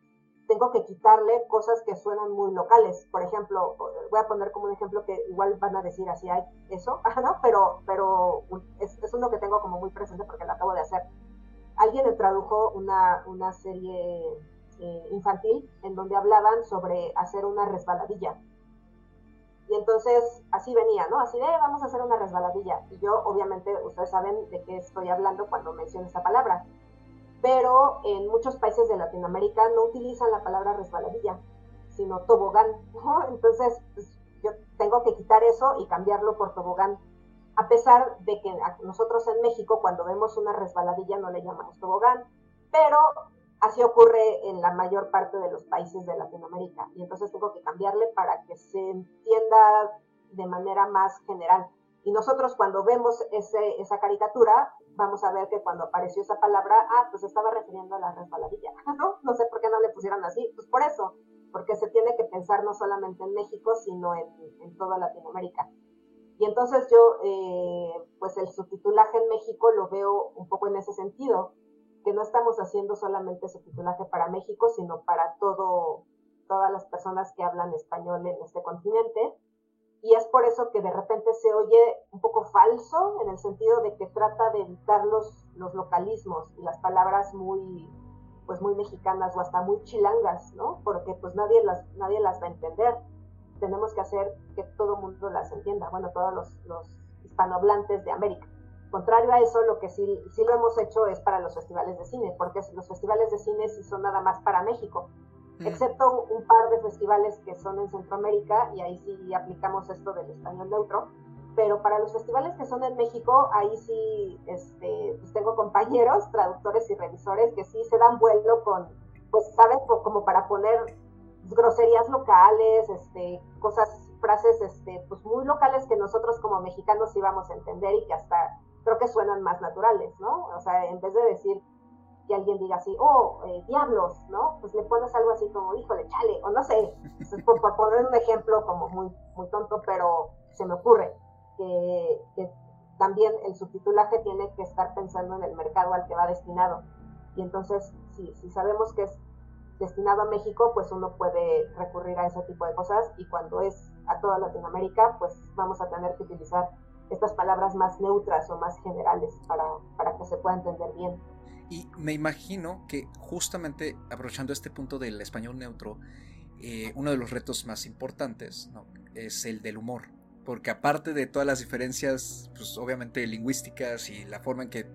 tengo que quitarle cosas que suenan muy locales. Por ejemplo, voy a poner como un ejemplo que igual van a decir así hay eso, ¿no? Pero, pero es, es, uno que tengo como muy presente porque lo acabo de hacer. Alguien me tradujo una, una serie eh, infantil en donde hablaban sobre hacer una resbaladilla. Y entonces así venía, ¿no? Así de, vamos a hacer una resbaladilla. Y yo, obviamente, ustedes saben de qué estoy hablando cuando menciono esta palabra. Pero en muchos países de Latinoamérica no utilizan la palabra resbaladilla, sino tobogán, ¿no? Entonces, pues, yo tengo que quitar eso y cambiarlo por tobogán. A pesar de que nosotros en México, cuando vemos una resbaladilla, no le llamamos tobogán. Pero Así ocurre en la mayor parte de los países de Latinoamérica y entonces tengo que cambiarle para que se entienda de manera más general. Y nosotros cuando vemos esa caricatura, vamos a ver que cuando apareció esa palabra, ah, pues estaba refiriendo a la resbaladilla, ¿no? No sé por qué no le pusieron así, pues por eso, porque se tiene que pensar no solamente en México, sino en, en toda Latinoamérica. Y entonces yo, eh, pues el subtitulaje en México lo veo un poco en ese sentido, que no estamos haciendo solamente subtitulaje para México, sino para todo, todas las personas que hablan español en este continente. Y es por eso que de repente se oye un poco falso, en el sentido de que trata de evitar los, los localismos y las palabras muy, pues muy mexicanas o hasta muy chilangas, ¿no? Porque pues nadie las, nadie las va a entender. Tenemos que hacer que todo el mundo las entienda, bueno, todos los, los hispanohablantes de América. Contrario a eso, lo que sí, sí lo hemos hecho es para los festivales de cine, porque los festivales de cine sí son nada más para México, mm. excepto un par de festivales que son en Centroamérica y ahí sí aplicamos esto del español neutro. Pero para los festivales que son en México, ahí sí este, pues tengo compañeros, traductores y revisores que sí se dan vuelo con, pues, ¿sabes? Como para poner groserías locales, este, cosas, frases, este, pues muy locales que nosotros como mexicanos íbamos a entender y que hasta creo que suenan más naturales, ¿no? O sea, en vez de decir que alguien diga así, oh, eh, diablos, ¿no? Pues le pones algo así como, híjole, chale, o no sé, por, poner un ejemplo como muy, muy tonto, pero se me ocurre que, también el subtitulaje tiene que estar pensando en el mercado al que va destinado. Y entonces, si, si sabemos que es destinado a México, pues uno puede recurrir a ese tipo de cosas y cuando es a toda Latinoamérica, pues vamos a tener que utilizar estas palabras más neutras o más generales para, para que se pueda entender bien. Y me imagino que justamente aprovechando este punto del español neutro, eh, uno de los retos más importantes es el del humor. Porque aparte de todas las diferencias, pues obviamente lingüísticas y la forma en que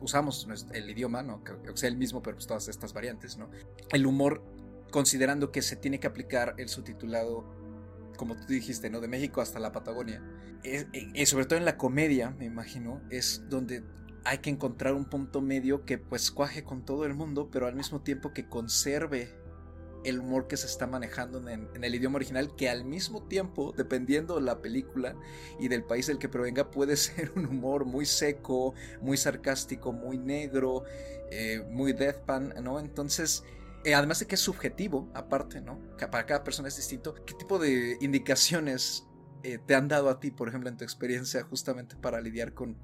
usamos el idioma, ¿no? que sea el mismo, pero pues todas estas variantes, ¿no? El humor, considerando que se tiene que aplicar el subtitulado, como tú dijiste, ¿no? De México hasta la Patagonia. Y sobre todo en la comedia, me imagino, es donde hay que encontrar un punto medio que pues cuaje con todo el mundo, pero al mismo tiempo que conserve el humor que se está manejando en, el idioma original, que al mismo tiempo, dependiendo de la película y del país del que provenga, puede ser un humor muy seco, muy sarcástico, muy negro, eh, muy deathpan, ¿no? Entonces, eh, además de que es subjetivo, aparte, ¿no? para cada persona es distinto, ¿qué tipo de indicaciones eh, te han dado a ti, por ejemplo, en tu experiencia, justamente para lidiar con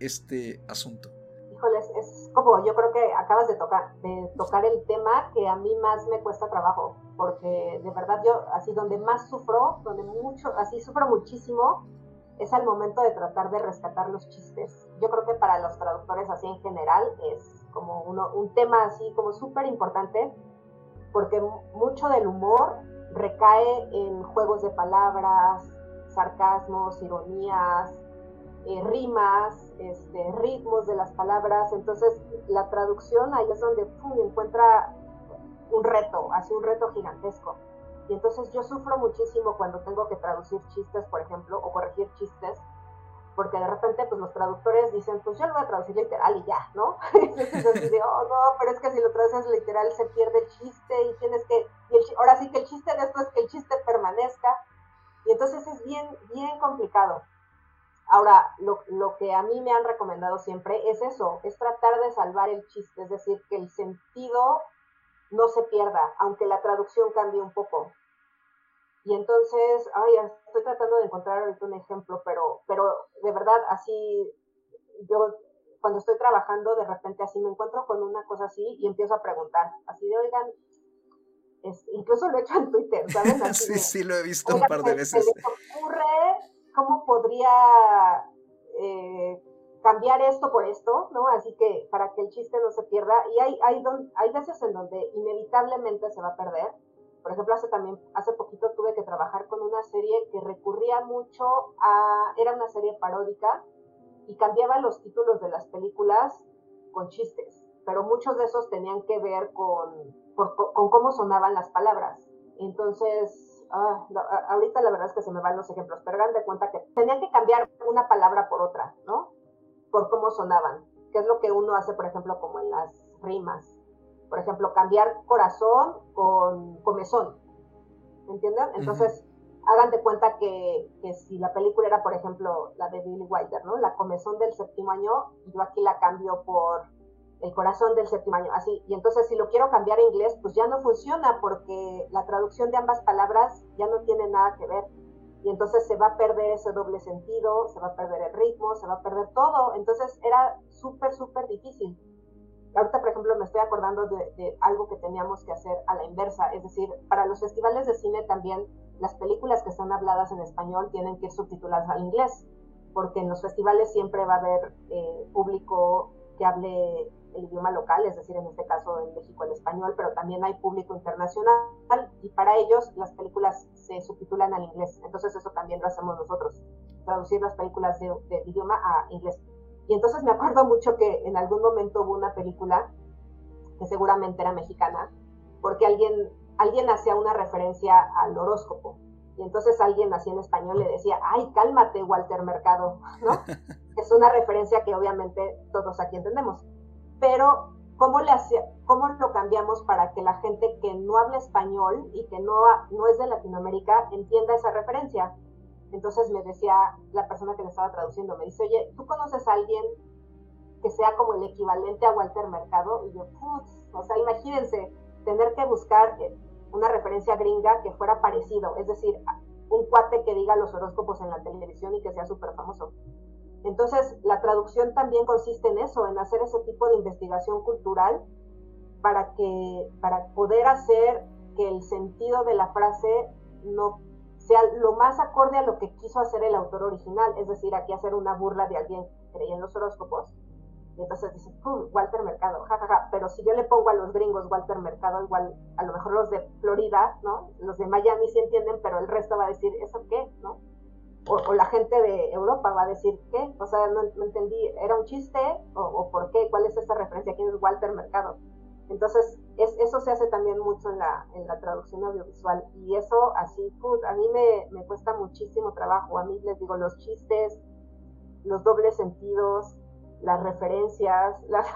este asunto? Híjoles, es como yo creo que acabas de tocar, de tocar el tema que a mí más me cuesta trabajo, porque de verdad yo, así donde más sufro, donde mucho, así sufro muchísimo, es al momento de tratar de rescatar los chistes. Yo creo que para los traductores así en general es como uno, un tema así como súper importante, porque mucho del humor recae en juegos de palabras, sarcasmos, ironías, eh, rimas, este, ritmos de las palabras. Entonces, la traducción ahí es donde encuentra un reto, así un reto gigantesco. Y entonces yo sufro muchísimo cuando tengo que traducir chistes, por ejemplo, o corregir chistes, porque de repente pues los traductores dicen, pues yo lo voy a traducir literal y ya, ¿no? Entonces oh no, pero es que si lo traduces literal se pierde el chiste y tienes que, y ahora sí que el chiste de esto es que el chiste permanezca. Y entonces es bien, bien complicado. Ahora, lo, lo, que a mí me han recomendado siempre es eso, es tratar de salvar el chiste, es decir, que el sentido no se pierda, aunque la traducción cambie un poco. Y entonces, ay, estoy tratando de encontrar ahorita un ejemplo, pero, pero de verdad, así, yo cuando estoy trabajando, de repente así me encuentro con una cosa así y empiezo a preguntar, así de, oigan, incluso lo he hecho en Twitter, ¿sabes? sí, sí, lo he visto un par de veces. ¿Se les ocurre cómo podría eh, cambiar esto por esto, ¿no? Así que para que el chiste no se pierda. Y hay, hay, hay veces en donde inevitablemente se va a perder. Por ejemplo, hace también, hace poquito tuve que trabajar con una serie que recurría mucho a, era una serie paródica y cambiaba los títulos de las películas con chistes, pero muchos de esos tenían que ver con, con cómo sonaban las palabras. Entonces, Ah, ahorita la verdad es que se me van los ejemplos, pero hagan de cuenta que tenían que cambiar una palabra por otra, ¿no? Por cómo sonaban, que es lo que uno hace, por ejemplo, como en las rimas. Por ejemplo, cambiar corazón con comezón, ¿entienden? Entonces, hagan de cuenta que, que, si la película era, por ejemplo, la de Billy Wilder, ¿no? La comezón del séptimo año, yo aquí la cambio por el corazón del séptimo año, así. Y entonces si lo quiero cambiar a inglés, pues ya no funciona porque la traducción de ambas palabras ya no tiene nada que ver. Y entonces se va a perder ese doble sentido, se va a perder el ritmo, se va a perder todo. Entonces era súper, súper difícil. Ahorita, por ejemplo, me estoy acordando de, algo que teníamos que hacer a la inversa. Es decir, para los festivales de cine también las películas que están habladas en español tienen que ir subtituladas al inglés, porque en los festivales siempre va a haber eh, público que hable el idioma local, es decir, en este caso en México el español, pero también hay público internacional y para ellos las películas se subtitulan al inglés. Entonces eso también lo hacemos nosotros, traducir las películas de, idioma a inglés. Y entonces me acuerdo mucho que en algún momento hubo una película que seguramente era mexicana, porque alguien, alguien hacía una referencia al horóscopo. Y entonces alguien así en español le decía, ay, cálmate, Walter Mercado, ¿no? es una referencia que obviamente todos aquí entendemos pero ¿cómo, le ¿cómo lo cambiamos para que la gente que no habla español y que no, no es de Latinoamérica entienda esa referencia? Entonces me decía la persona que me estaba traduciendo, me dice, oye, ¿tú conoces a alguien que sea como el equivalente a Walter Mercado? Y yo, putz, o sea, imagínense tener que buscar eh, una referencia gringa que fuera parecido, es decir, un cuate que diga los horóscopos en la televisión y que sea súper famoso. Entonces, la traducción también consiste en eso, en hacer ese tipo de investigación cultural para, que, para poder hacer que el sentido de la frase no sea lo más acorde a lo que quiso hacer el autor original, es decir, aquí hacer una burla de alguien que creía en los horóscopos. Y entonces dices, Walter Mercado, jajaja, pero si yo le pongo a los gringos Walter Mercado, igual a lo mejor los de Florida, ¿no? Los de Miami sí entienden, pero el resto va a decir, ¿eso qué? ¿no? O, la gente de Europa va a decir, ¿qué? O sea, no, entendí, ¿era un chiste? O, ¿O, por qué? ¿Cuál es esa referencia? ¿Quién es Walter Mercado? Entonces, es, eso se hace también mucho en la, en la traducción audiovisual y eso así, a mí me, me, cuesta muchísimo trabajo. A mí les digo, los chistes, los dobles sentidos, las referencias, las,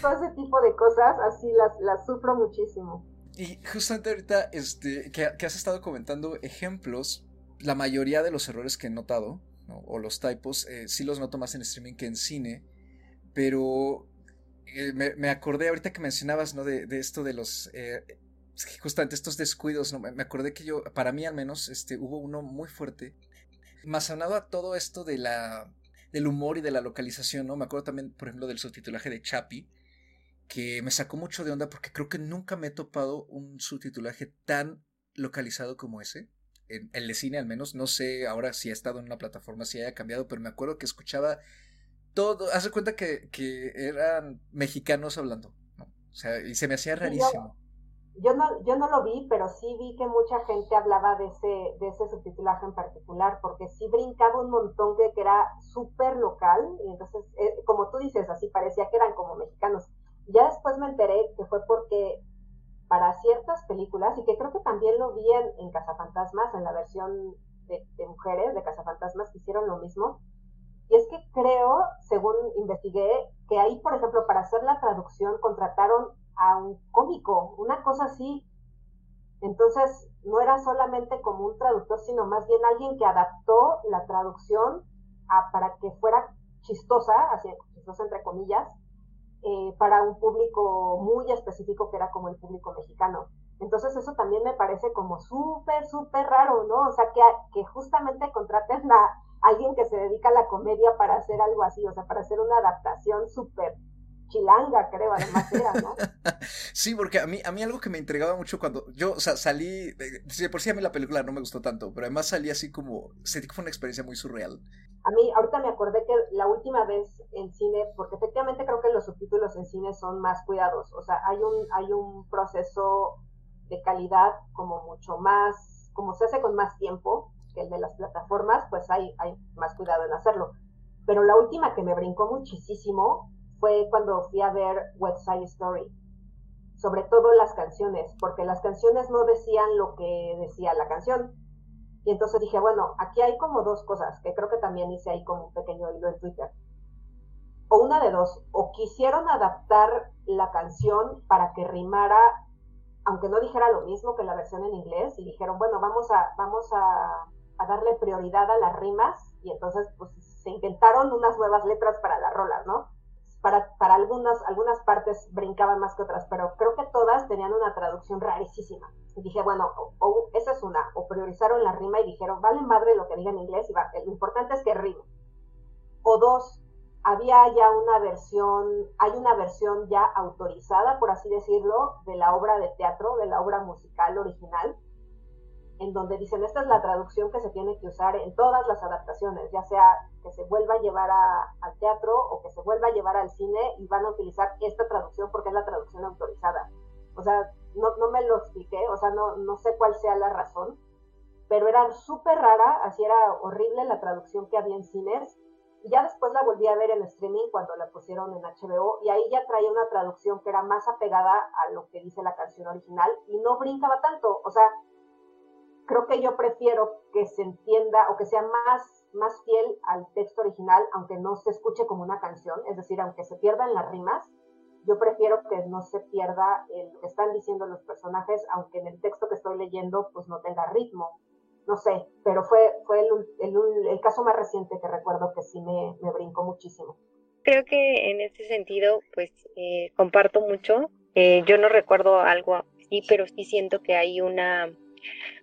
todo ese tipo de cosas, así las, las sufro muchísimo. Y justamente ahorita este, que, has estado comentando ejemplos, la mayoría de los errores que he notado, o los typos, eh, sí los noto más en streaming que en cine, pero eh, me, acordé ahorita que mencionabas, ¿no? De, esto de los... Eh, justamente estos descuidos, ¿no? Me acordé que yo, para mí al menos, este, hubo uno muy fuerte. Más aunado a todo esto de la, del humor y de la localización, ¿no? Me acuerdo también, por ejemplo, del subtitulaje de Chapi, que me sacó mucho de onda porque creo que nunca me he topado un subtitulaje tan localizado como ese. En el de cine al menos, no sé ahora si ha estado en una plataforma, si haya cambiado, pero me acuerdo que escuchaba todo, hace cuenta que, que eran mexicanos hablando, ¿no? O sea, y se me hacía rarísimo. Yo, no, yo no lo vi, pero sí vi que mucha gente hablaba de ese, de ese subtitulaje en particular, porque sí brincaba un montón que, que era súper local, y entonces, eh, como tú dices, así parecía que eran como mexicanos. Ya después me enteré que fue porque para ciertas películas, y que creo que también lo vi en, en Cazafantasmas, en la versión de, de mujeres de Cazafantasmas, que hicieron lo mismo, y es que creo, según investigué, que ahí, por ejemplo, para hacer la traducción contrataron a un cómico, una cosa así. Entonces, no era solamente como un traductor, sino más bien alguien que adaptó la traducción para que fuera chistosa, así, chistosa entre comillas, eh, para un público muy específico que era como el público mexicano. Entonces eso también me parece como súper, súper raro, ¿no? O sea, que, que justamente contraten a, alguien que se dedica a la comedia para hacer algo así, o sea, para hacer una adaptación súper chilanga, creo, además era, ¿no? sí, porque a mí, a mí algo que me entregaba mucho cuando yo, o sea, salí, de, por sí a mí la película no me gustó tanto, pero además salí así como, sentí que fue una experiencia muy surreal. A mí, ahorita me acordé que la última vez en cine, porque efectivamente creo que los subtítulos en cine son más cuidados, o sea, hay un, hay un proceso de calidad como mucho más, como se hace con más tiempo, que el de las plataformas, pues hay, hay más cuidado en hacerlo. Pero la última que me brincó muchísimo fue cuando fui a ver West Side Story, sobre todo las canciones, porque las canciones no decían lo que decía la canción. Y entonces dije, bueno, aquí hay como dos cosas, que creo que también hice ahí como un pequeño hilo en Twitter. O una de dos, o quisieron adaptar la canción para que rimara, aunque no dijera lo mismo que la versión en inglés, y dijeron, bueno, vamos a, vamos a darle prioridad a las rimas y entonces pues se inventaron unas nuevas letras para las rolas, ¿no? Para, para algunas, algunas partes brincaban más que otras, pero creo que todas tenían una traducción rarísima. Dije, bueno, esa es una, o priorizaron la rima y dijeron, vale madre lo que diga en inglés, y va, lo importante es que rime. O dos, había ya una versión, hay una versión ya autorizada, por así decirlo, de la obra de teatro, de la obra musical original, en donde dicen, esta es la traducción que se tiene que usar en todas las adaptaciones, ya sea que se vuelva a llevar al teatro o que se vuelva a llevar al cine y van a utilizar esta traducción porque es la traducción autorizada. O sea, no, no me lo expliqué, o sea, no, no sé cuál sea la razón, pero era súper rara, así era horrible la traducción que había en cines. Y ya después la volví a ver en streaming cuando la pusieron en HBO y ahí ya traía una traducción que era más apegada a lo que dice la canción original y no brincaba tanto. O sea, creo que yo prefiero que se entienda o que sea más, más fiel al texto original, aunque no se escuche como una canción, es decir, aunque se pierdan las rimas, yo prefiero que no se pierda lo que están diciendo los personajes, aunque en el texto que estoy leyendo pues no tenga ritmo. no sé, pero fue, fue el, el, caso más reciente que recuerdo que sí me, me, brincó muchísimo. Creo que en ese sentido, pues eh, comparto mucho. Eh, yo no recuerdo algo así, pero sí siento que hay una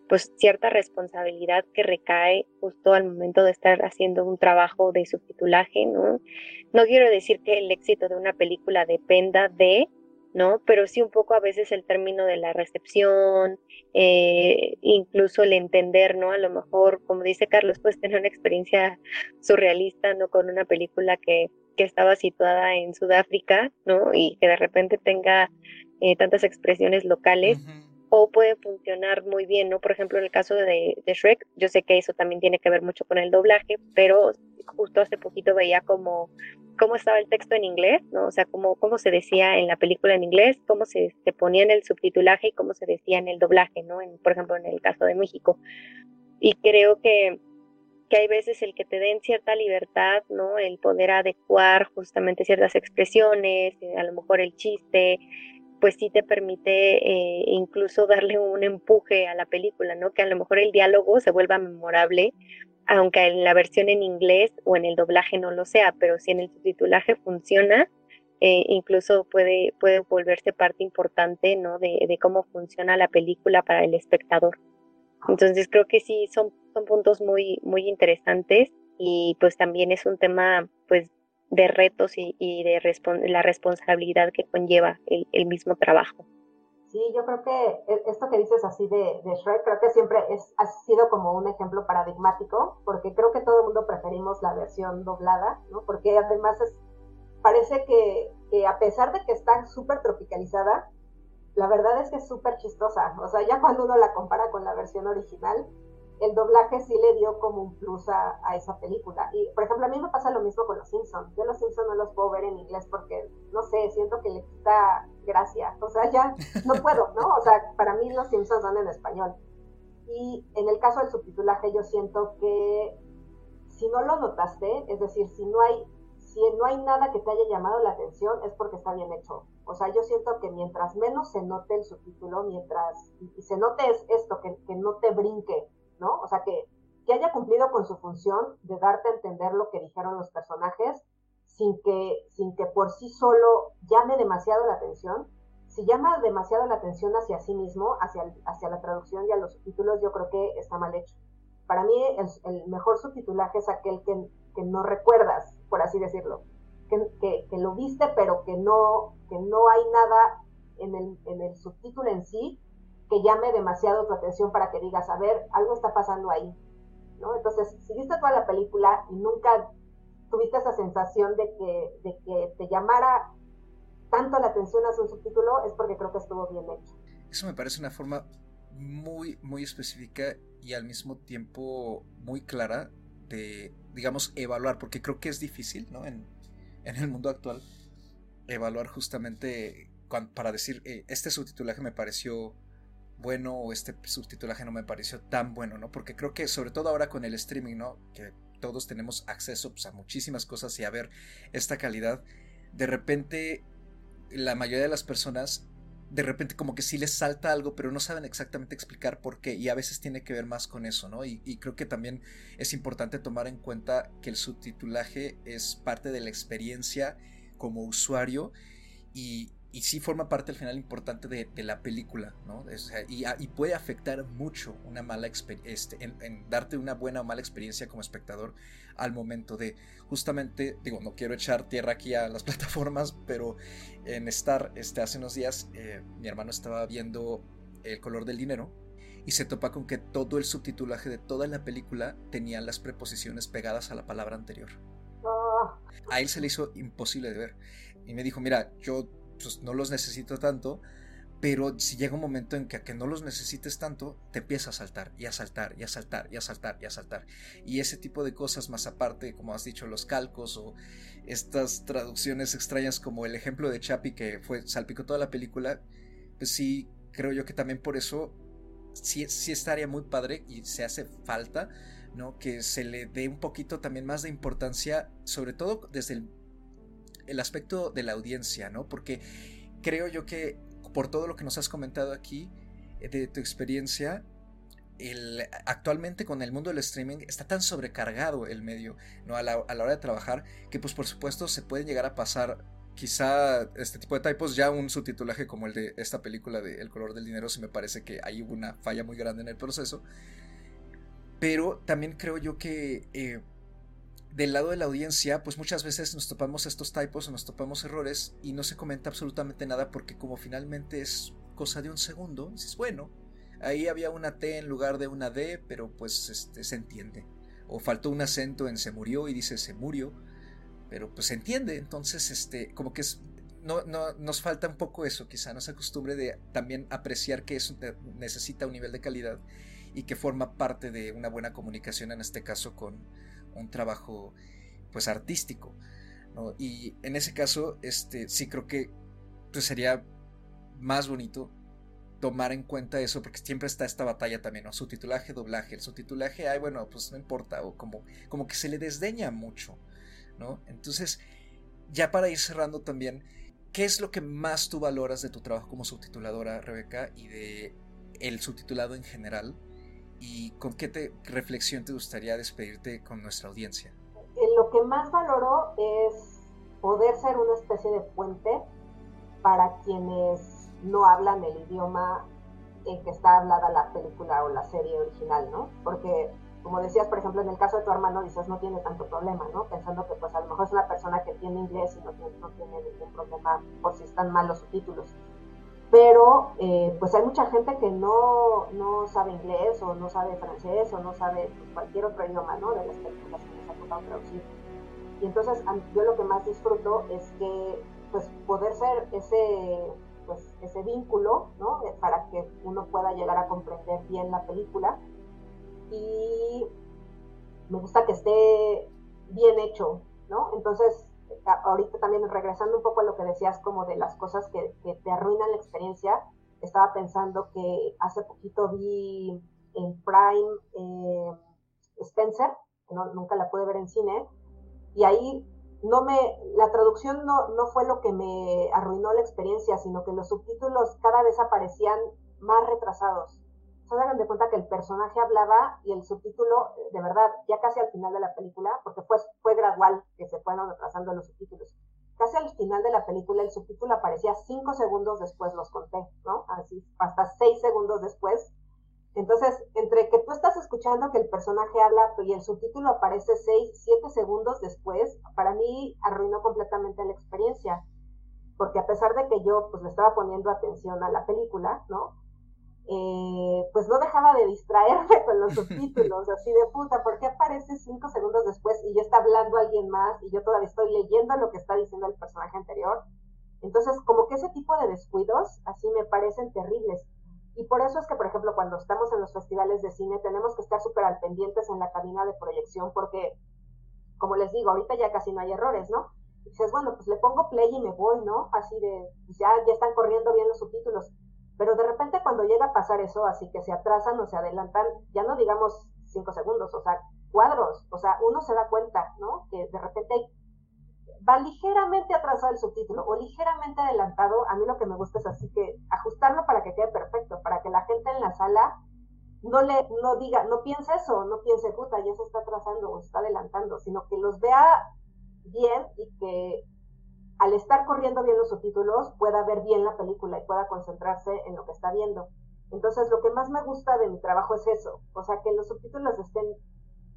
pues cierta responsabilidad que recae justo al momento de estar haciendo un trabajo de subtitulaje, ¿no? No quiero decir que el éxito de una película dependa de, ¿no? Pero sí un poco a veces el término de la recepción, eh, incluso el entender, ¿no? A lo mejor, como dice Carlos, puedes tener una experiencia surrealista, ¿no? Con una película que, que estaba situada en Sudáfrica, ¿no? Y que de repente tenga eh, tantas expresiones locales. O puede funcionar muy bien, ¿no? Por ejemplo, en el caso de, Shrek, yo sé que eso también tiene que ver mucho con el doblaje, pero justo hace poquito veía como cómo estaba el texto en inglés, ¿no? O sea, cómo, cómo se decía en la película en inglés, cómo se, ponía en el subtitulaje y cómo se decía en el doblaje, ¿no? Por ejemplo, en el caso de México. Y creo que, que hay veces el que te den cierta libertad, ¿no? El poder adecuar justamente ciertas expresiones, eh, a lo mejor el chiste, pues sí te permite eh, incluso darle un empuje a la película, ¿no? Que a lo mejor el diálogo se vuelva memorable aunque en la versión en inglés o en el doblaje no lo sea, pero si en el subtitulaje funciona, eh, incluso puede, puede volverse parte importante ¿no? de, de, cómo funciona la película para el espectador. Entonces creo que sí, son, son puntos muy, muy interesantes y pues también es un tema pues de retos y, y de la responsabilidad que conlleva el, el mismo trabajo. Sí, yo creo que e, esto que dices así de, de, Shrek, creo que siempre es, ha sido como un ejemplo paradigmático, porque creo que todo el mundo preferimos la versión doblada, ¿no? Porque además es, parece que, que a pesar de que está súper tropicalizada, la verdad es que es súper chistosa. O sea, ya cuando uno la compara con la versión original, el doblaje sí le dio como un plus a, esa película. Y, por ejemplo, a mí me pasa lo mismo con Los Simpsons. Yo Los Simpsons no los puedo ver en inglés porque, no sé, siento que le quita gracia. O sea, ya no puedo, ¿no? O sea, para mí Los Simpsons son en español. Y en el caso del subtitulaje, yo siento que si no lo notaste, es decir, si no hay, si no hay nada que te haya llamado la atención, es porque está bien hecho. O sea, yo siento que mientras menos se note el subtítulo, mientras y se note esto, que, que no te brinque ¿no? O sea, que, que haya cumplido con su función de darte a entender lo que dijeron los personajes sin que, sin que por sí solo llame demasiado la atención. Si llama demasiado la atención hacia sí mismo, hacia, hacia la traducción y a los subtítulos, yo creo que está mal hecho. Para mí, el, mejor subtitulaje es aquel que, que, no recuerdas, por así decirlo. Que, que, lo viste, pero que no, que no hay nada en el, en el subtítulo en sí que llame demasiado tu atención para que digas, a ver, algo está pasando ahí, ¿no? Entonces, si viste toda la película y nunca tuviste esa sensación de que, de que te llamara tanto la atención a su subtítulo, es porque creo que estuvo bien hecho. Eso me parece una forma muy, muy específica y al mismo tiempo muy clara de, digamos, evaluar, porque creo que es difícil, ¿no? En, en el mundo actual, evaluar justamente para decir, eh, este subtitulaje me pareció bueno o este subtitulaje no me pareció tan bueno, ¿no? Porque creo que sobre todo ahora con el streaming, ¿no? Que todos tenemos acceso pues, a muchísimas cosas y a ver esta calidad, de repente la mayoría de las personas de repente como que sí les salta algo, pero no saben exactamente explicar por qué. Y a veces tiene que ver más con eso, ¿no? Y, y, creo que también es importante tomar en cuenta que el subtitulaje es parte de la experiencia como usuario y, y sí forma parte al final importante de, la película, ¿no? y, puede afectar mucho una mala este, en, darte una buena o mala experiencia como espectador al momento de, justamente, digo, no quiero echar tierra aquí a las plataformas, pero en Star, este, hace unos días, eh, mi hermano estaba viendo El color del dinero y se topa con que todo el subtitulaje de toda la película tenía las preposiciones pegadas a la palabra anterior. Ah. A él se le hizo imposible de ver. Y me dijo, mira, yo pues no los necesito tanto, pero si llega un momento en que a que no los necesites tanto, te empieza a saltar y a saltar y a saltar y a saltar y a saltar. Y ese tipo de cosas más aparte, como has dicho, los calcos o estas traducciones extrañas como el ejemplo de Chapi que fue salpicó toda la película, pues sí, creo yo que también por eso sí, sí estaría muy padre y se hace falta, ¿no? Que se le dé un poquito también más de importancia, sobre todo desde el el aspecto de la audiencia, ¿no? Porque creo yo que por todo lo que nos has comentado aquí, eh, de tu experiencia, el, actualmente con el mundo del streaming está tan sobrecargado el medio, ¿no? A la, a la hora de trabajar, que pues por supuesto se pueden llegar a pasar quizá este tipo de typos, ya un subtitulaje como el de esta película de El color del dinero, sí me parece que hay una falla muy grande en el proceso. Pero también creo yo que eh, del lado de la audiencia, pues muchas veces nos topamos estos typos o nos topamos errores y no se comenta absolutamente nada porque como finalmente es cosa de un segundo, dices, bueno, ahí había una T en lugar de una D, pero pues este, se entiende. O faltó un acento en se murió y dice se murió pero pues se entiende, entonces este, como que es, no, no, nos falta un poco eso, quizá nos acostumbre de también apreciar que eso necesita un nivel de calidad y que forma parte de una buena comunicación, en este caso con un trabajo pues artístico, ¿no? Y en ese caso, este, sí creo que pues sería más bonito tomar en cuenta eso, porque siempre está esta batalla también, ¿no? Subtitulaje, doblaje. El subtitulaje, ay, bueno, pues no importa, o como, como que se le desdeña mucho. Entonces, ya para ir cerrando también, ¿qué es lo que más tú valoras de tu trabajo como subtituladora, Rebeca, y de el subtitulado en general? ¿Y con qué te, reflexión te gustaría despedirte con nuestra audiencia? Eh, lo que más valoro es poder ser una especie de puente para quienes no hablan el idioma en que está hablada la película o la serie original, ¿no? Porque como decías, por ejemplo, en el caso de tu hermano, dices, no tiene tanto problema, ¿no? Pensando que pues a lo mejor es una persona que tiene inglés y no tiene, no tiene ningún problema por si están mal los subtítulos. Pero eh, pues hay mucha gente que no, no sabe inglés o no sabe francés o no sabe cualquier otro idioma, ¿no? De las películas que nos ha tocado traducir. Y entonces yo lo que más disfruto es que pues poder ser ese pues ese vínculo, ¿no? Para que uno pueda llegar a comprender bien la película y me gusta que esté bien hecho, ¿no? Entonces, ahorita también regresando un poco a lo que decías como de las cosas que, te arruinan la experiencia, estaba pensando que hace poquito vi en Prime eh, Spencer, que nunca la pude ver en cine, y ahí no me, la traducción no, no fue lo que me arruinó la experiencia, sino que los subtítulos cada vez aparecían más retrasados se hagan de cuenta que el personaje hablaba y el subtítulo, de verdad, ya casi al final de la película, porque fue, fue gradual que se fueron retrasando los subtítulos. Casi al final de la película el subtítulo aparecía cinco segundos después, los conté, ¿no? Así, hasta seis segundos después. Entonces, entre que tú estás escuchando que el personaje habla y el subtítulo aparece seis, siete segundos después, para mí arruinó completamente la experiencia. Porque a pesar de que yo pues le estaba poniendo atención a la película, ¿no? Eh, pues no dejaba de distraerme con los subtítulos, así de puta, ¿por qué aparece cinco segundos después y ya está hablando alguien más y yo todavía estoy leyendo lo que está diciendo el personaje anterior? Entonces, como que ese tipo de descuidos así me parecen terribles. Y por eso es que, por ejemplo, cuando estamos en los festivales de cine, tenemos que estar súper al pendientes en la cabina de proyección porque, como les digo, ahorita ya casi no hay errores, ¿no? dices, bueno, pues le pongo play y me voy, ¿no? Así de, pues ya, ya están corriendo bien los subtítulos pero de repente cuando llega a pasar eso, así que se atrasan o se adelantan, ya no digamos cinco segundos, o sea, cuadros, o sea, uno se da cuenta, ¿no? Que de repente va ligeramente atrasado el subtítulo o ligeramente adelantado. A mí lo que me gusta es así que ajustarlo para que quede perfecto, para que la gente en la sala no le no diga, no piense eso, no piense, puta, ya se está atrasando o se está adelantando, sino que los vea bien y que al estar corriendo bien los subtítulos, pueda ver bien la película y pueda concentrarse en lo que está viendo. Entonces, lo que más me gusta de mi trabajo es eso, o sea, que los subtítulos estén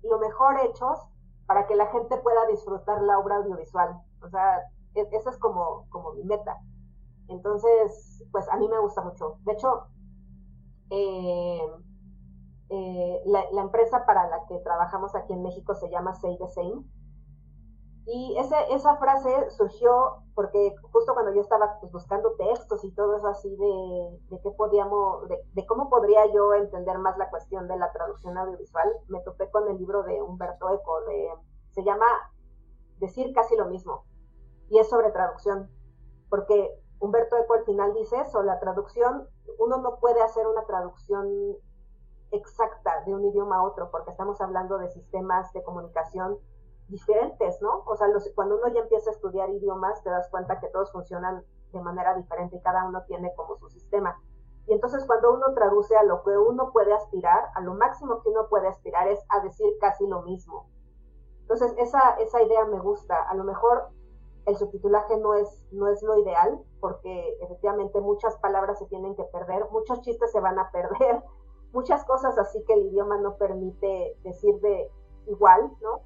lo mejor hechos para que la gente pueda disfrutar la obra audiovisual. O sea, e-, esa es como, como mi meta. Entonces, pues a mí me gusta mucho. De hecho, eh, eh, la, la, empresa para la que trabajamos aquí en México se llama Say the Same y ese, esa frase surgió porque justo cuando yo estaba pues, buscando textos y todo eso así de, de qué podíamos, de, cómo podría yo entender más la cuestión de la traducción audiovisual, me topé con el libro de Humberto Eco, de, se llama Decir casi lo mismo, y es sobre traducción, porque Humberto Eco al final dice eso, la traducción, uno no puede hacer una traducción exacta de un idioma a otro, porque estamos hablando de sistemas de comunicación diferentes, ¿no? O sea, cuando uno ya empieza a estudiar idiomas, te das cuenta que todos funcionan de manera diferente y cada uno tiene como su sistema. Y entonces cuando uno traduce a lo que uno puede aspirar, a lo máximo que uno puede aspirar es a decir casi lo mismo. Entonces esa, esa idea me gusta. A lo mejor el subtitulaje no es, no es lo ideal, porque efectivamente muchas palabras se tienen que perder, muchos chistes se van a perder, muchas cosas así que el idioma no permite decir de igual, ¿no?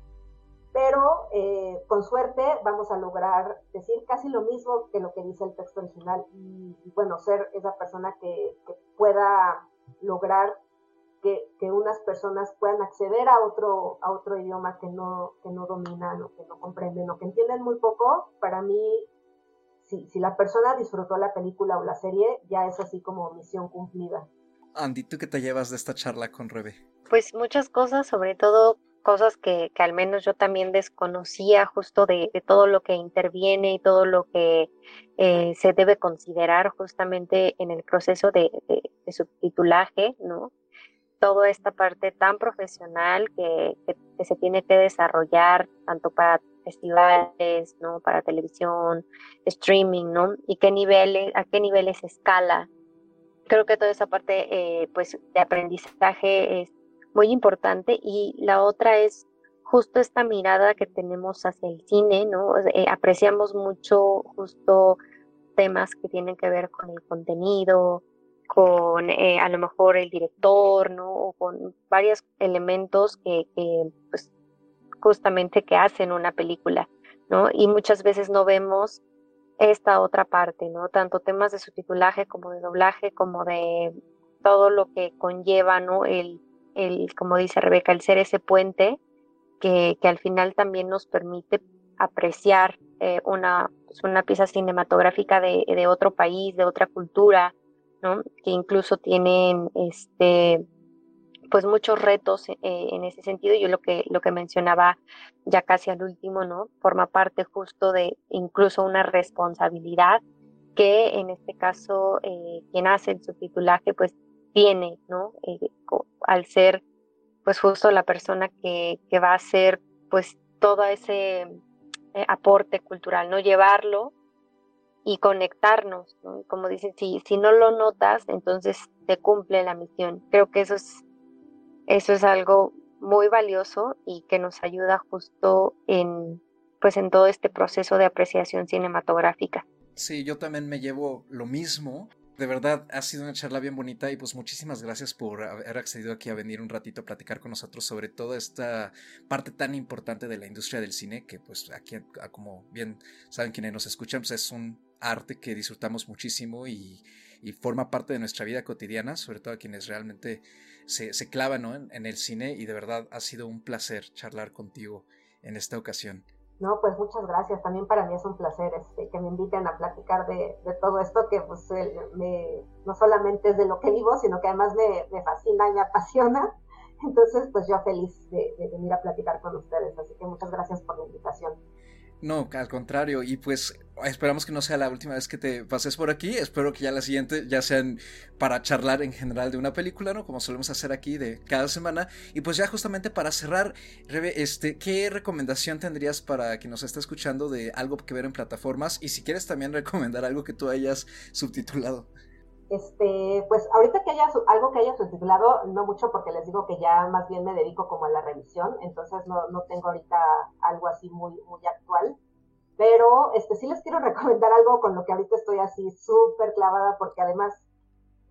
Pero eh, con suerte vamos a lograr decir casi lo mismo que lo que dice el texto original y, bueno, ser esa persona que, que pueda lograr que, unas personas puedan acceder a otro, a otro idioma que no, que no dominan o que no comprenden o que entienden muy poco, para mí, si, si la persona disfrutó la película o la serie, ya es así como misión cumplida. Andy, ¿tú qué te llevas de esta charla con Rebe? Pues muchas cosas, sobre todo cosas que, que al menos yo también desconocía justo de, de, todo lo que interviene y todo lo que eh, se debe considerar justamente en el proceso de, de subtitulaje, ¿no? toda esta parte tan profesional que, se tiene que desarrollar tanto para festivales, ¿no? Para televisión, streaming, ¿no? Y qué niveles, a qué niveles escala. Creo que toda esa parte, eh, pues, de aprendizaje es muy importante y la otra es justo esta mirada que tenemos hacia el cine, ¿no? Eh, apreciamos mucho justo temas que tienen que ver con el contenido, con eh, a lo mejor el director, ¿no? O con varios elementos que, pues, justamente que hacen una película, ¿no? Y muchas veces no vemos esta otra parte, ¿no? Tanto temas de subtitulaje como de doblaje, como de todo lo que conlleva, ¿no? El, el como dice Rebeca, el ser ese puente que, que al final también nos permite apreciar eh, una, pues, una pieza cinematográfica de, de otro país, de otra cultura, que incluso tienen este pues muchos retos eh, en ese sentido. Yo lo que lo que mencionaba ya casi al último, ¿no? Forma parte justo de incluso una responsabilidad que en este caso eh, quien hace el subtitulaje pues tiene, ¿no? Eh, al ser pues justo la persona que, que va a hacer pues todo ese aporte cultural, ¿no? Llevarlo y conectarnos, como dicen, si, si no lo notas, entonces te cumple la misión. Creo que eso es, eso es algo muy valioso y que nos ayuda justo en, pues en todo este proceso de apreciación cinematográfica. Sí, yo también me llevo lo mismo. De verdad, ha sido una charla bien bonita y pues muchísimas gracias por haber accedido aquí a venir un ratito a platicar con nosotros sobre toda esta parte tan importante de la industria del cine que pues aquí, como bien saben quienes nos escuchan, pues es un arte que disfrutamos muchísimo y, forma parte de nuestra vida cotidiana, sobre todo a quienes realmente se, clavan en, el cine y de verdad ha sido un placer charlar contigo en esta ocasión. No, pues muchas gracias. También para mí es un placer este, que me inviten a platicar de, todo esto que pues me, no solamente es de lo que vivo, sino que además me, fascina y me apasiona. Entonces, pues yo feliz de, de venir a platicar con ustedes. Así que muchas gracias por la invitación. No, al contrario, y pues esperamos que no sea la última vez que te pases por aquí, espero que ya la siguiente ya sean para charlar en general de una película, ¿no? Como solemos hacer aquí de cada semana. Y pues ya justamente para cerrar, Rebe, este, ¿qué recomendación tendrías para quien nos está escuchando de algo que ver en plataformas? Y si quieres también recomendar algo que tú hayas subtitulado. Este, pues ahorita que haya algo que haya subtitulado, no mucho porque les digo que ya más bien me dedico como a la revisión, entonces no, no tengo ahorita algo así muy, muy actual. Pero este sí les quiero recomendar algo con lo que ahorita estoy así súper clavada porque además,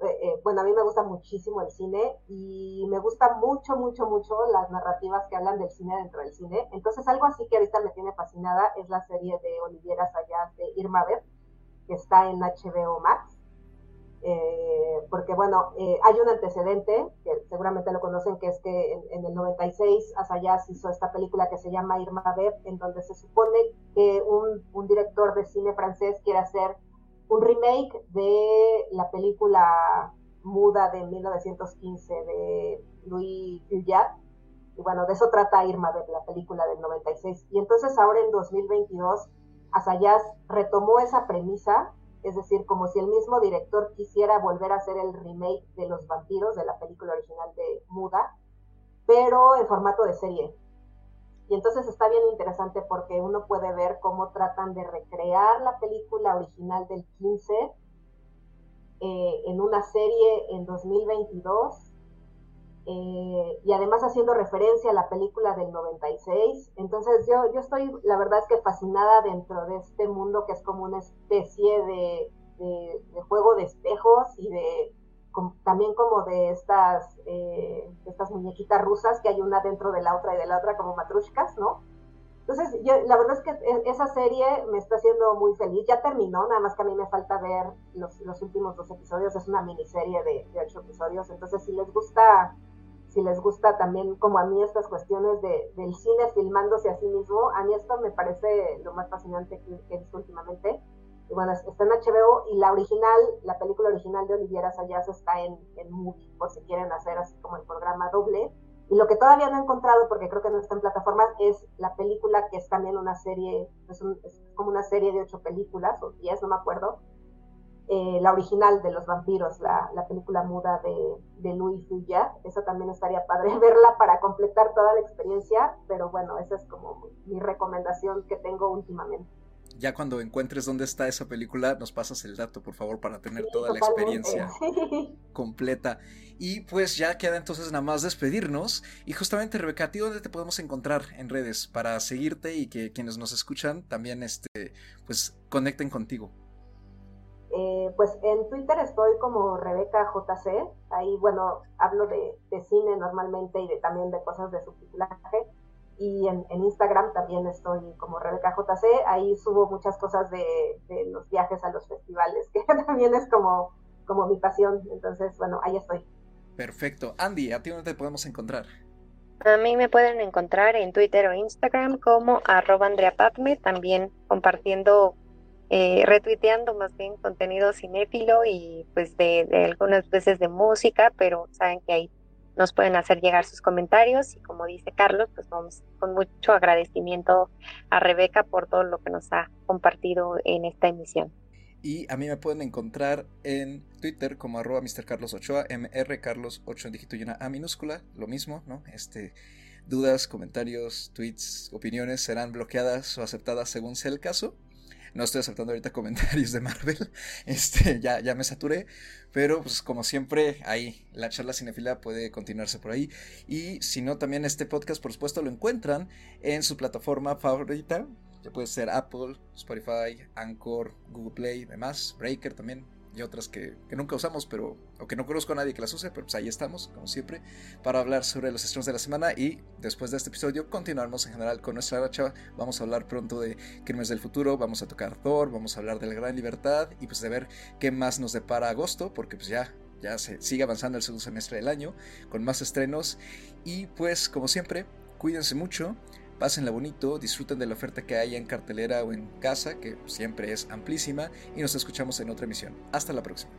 eh, eh, bueno, a mí me gusta muchísimo el cine y me gusta mucho, mucho, mucho las narrativas que hablan del cine dentro del cine. Entonces algo así que ahorita me tiene fascinada es la serie de Oliviera Sayas de Irma Ver, que está en HBO Max eh, porque bueno, eh, hay un antecedente, que seguramente lo conocen, que es que en, el 96 Asayas hizo esta película que se llama Irma Beb, en donde se supone que un, un, director de cine francés quiere hacer un remake de la película muda de 1915 de Louis Vuitton. Y bueno, de eso trata Irma Beb, la película del 96. Y entonces ahora en 2022 Asayas retomó esa premisa es decir, como si el mismo director quisiera volver a hacer el remake de Los vampiros de la película original de Muda, pero en formato de serie. Y entonces está bien interesante porque uno puede ver cómo tratan de recrear la película original del 15 eh, en una serie en 2022 eh, y además haciendo referencia a la película del 96. Entonces yo, yo estoy, la verdad es que fascinada dentro de este mundo que es como una especie de, juego de espejos y de también como de estas, eh, estas muñequitas rusas que hay una dentro de la otra y de la otra como matrushkas, ¿no? Entonces, yo, la verdad es que e, esa serie me está haciendo muy feliz. Ya terminó, nada más que a mí me falta ver los, los últimos dos episodios. Es una miniserie de, de ocho episodios. Entonces, si les gusta si les gusta también como a mí estas cuestiones de, del cine filmándose a sí mismo, a mí esto me parece lo más fascinante que, he visto últimamente. Y bueno, está en HBO y la original, la película original de Oliviera Sayas está en, en Movie, por si quieren hacer así como el programa doble. Y lo que todavía no he encontrado, porque creo que no está en plataformas, es la película que es también una serie, es, es como una serie de ocho películas, o diez, no me acuerdo, eh, la original de los vampiros, la, película muda de, de Louis Fuya. Eso también estaría padre verla para completar toda la experiencia, pero bueno, esa es como mi recomendación que tengo últimamente. Ya cuando encuentres dónde está esa película, nos pasas el dato, por favor, para tener toda la experiencia completa. Y pues ya queda entonces nada más despedirnos. Y justamente, Rebeca, ¿a ti dónde te podemos encontrar en redes para seguirte y que quienes nos escuchan también este, pues conecten contigo? Eh, pues en Twitter estoy como Rebeca JC, ahí bueno, hablo de, cine normalmente y de, también de cosas de subtitulaje. Y en, Instagram también estoy como Rebeca JC, ahí subo muchas cosas de, los viajes a los festivales, que también es como, como mi pasión. Entonces, bueno, ahí estoy. Perfecto. Andy, ¿a ti dónde te podemos encontrar? A mí me pueden encontrar en Twitter o Instagram como arroba Andrea también compartiendo eh, retuiteando más bien contenido cinéfilo y pues de, algunas veces de música, pero saben que ahí nos pueden hacer llegar sus comentarios y como dice Carlos, pues vamos con mucho agradecimiento a Rebeca por todo lo que nos ha compartido en esta emisión. Y a mí me pueden encontrar en Twitter como arroba Mr. Carlos Ochoa, MR Carlos 8 en y una A minúscula, lo mismo, ¿no? Este, dudas, comentarios, tweets, opiniones serán bloqueadas o aceptadas según sea el caso. No estoy aceptando ahorita comentarios de Marvel. Este, ya, ya me saturé. Pero pues como siempre, ahí la charla cinefila puede continuarse por ahí. Y si no, también este podcast, por supuesto, lo encuentran en su plataforma favorita. Que puede ser Apple, Spotify, Anchor, Google Play, demás, Breaker también y otras que, nunca usamos, pero o que no conozco a nadie que las use, pero pues ahí estamos, como siempre, para hablar sobre los estrenos de la semana y después de este episodio continuaremos en general con nuestra racha. Vamos a hablar pronto de Crímenes del Futuro, vamos a tocar Thor, vamos a hablar de la Gran Libertad y pues de ver qué más nos depara agosto, porque pues ya ya se sigue avanzando el segundo semestre del año con más estrenos y pues como siempre, cuídense mucho. Pásenla bonito, disfruten de la oferta que hay en cartelera o en casa, que siempre es amplísima, y nos escuchamos en otra emisión. Hasta la próxima.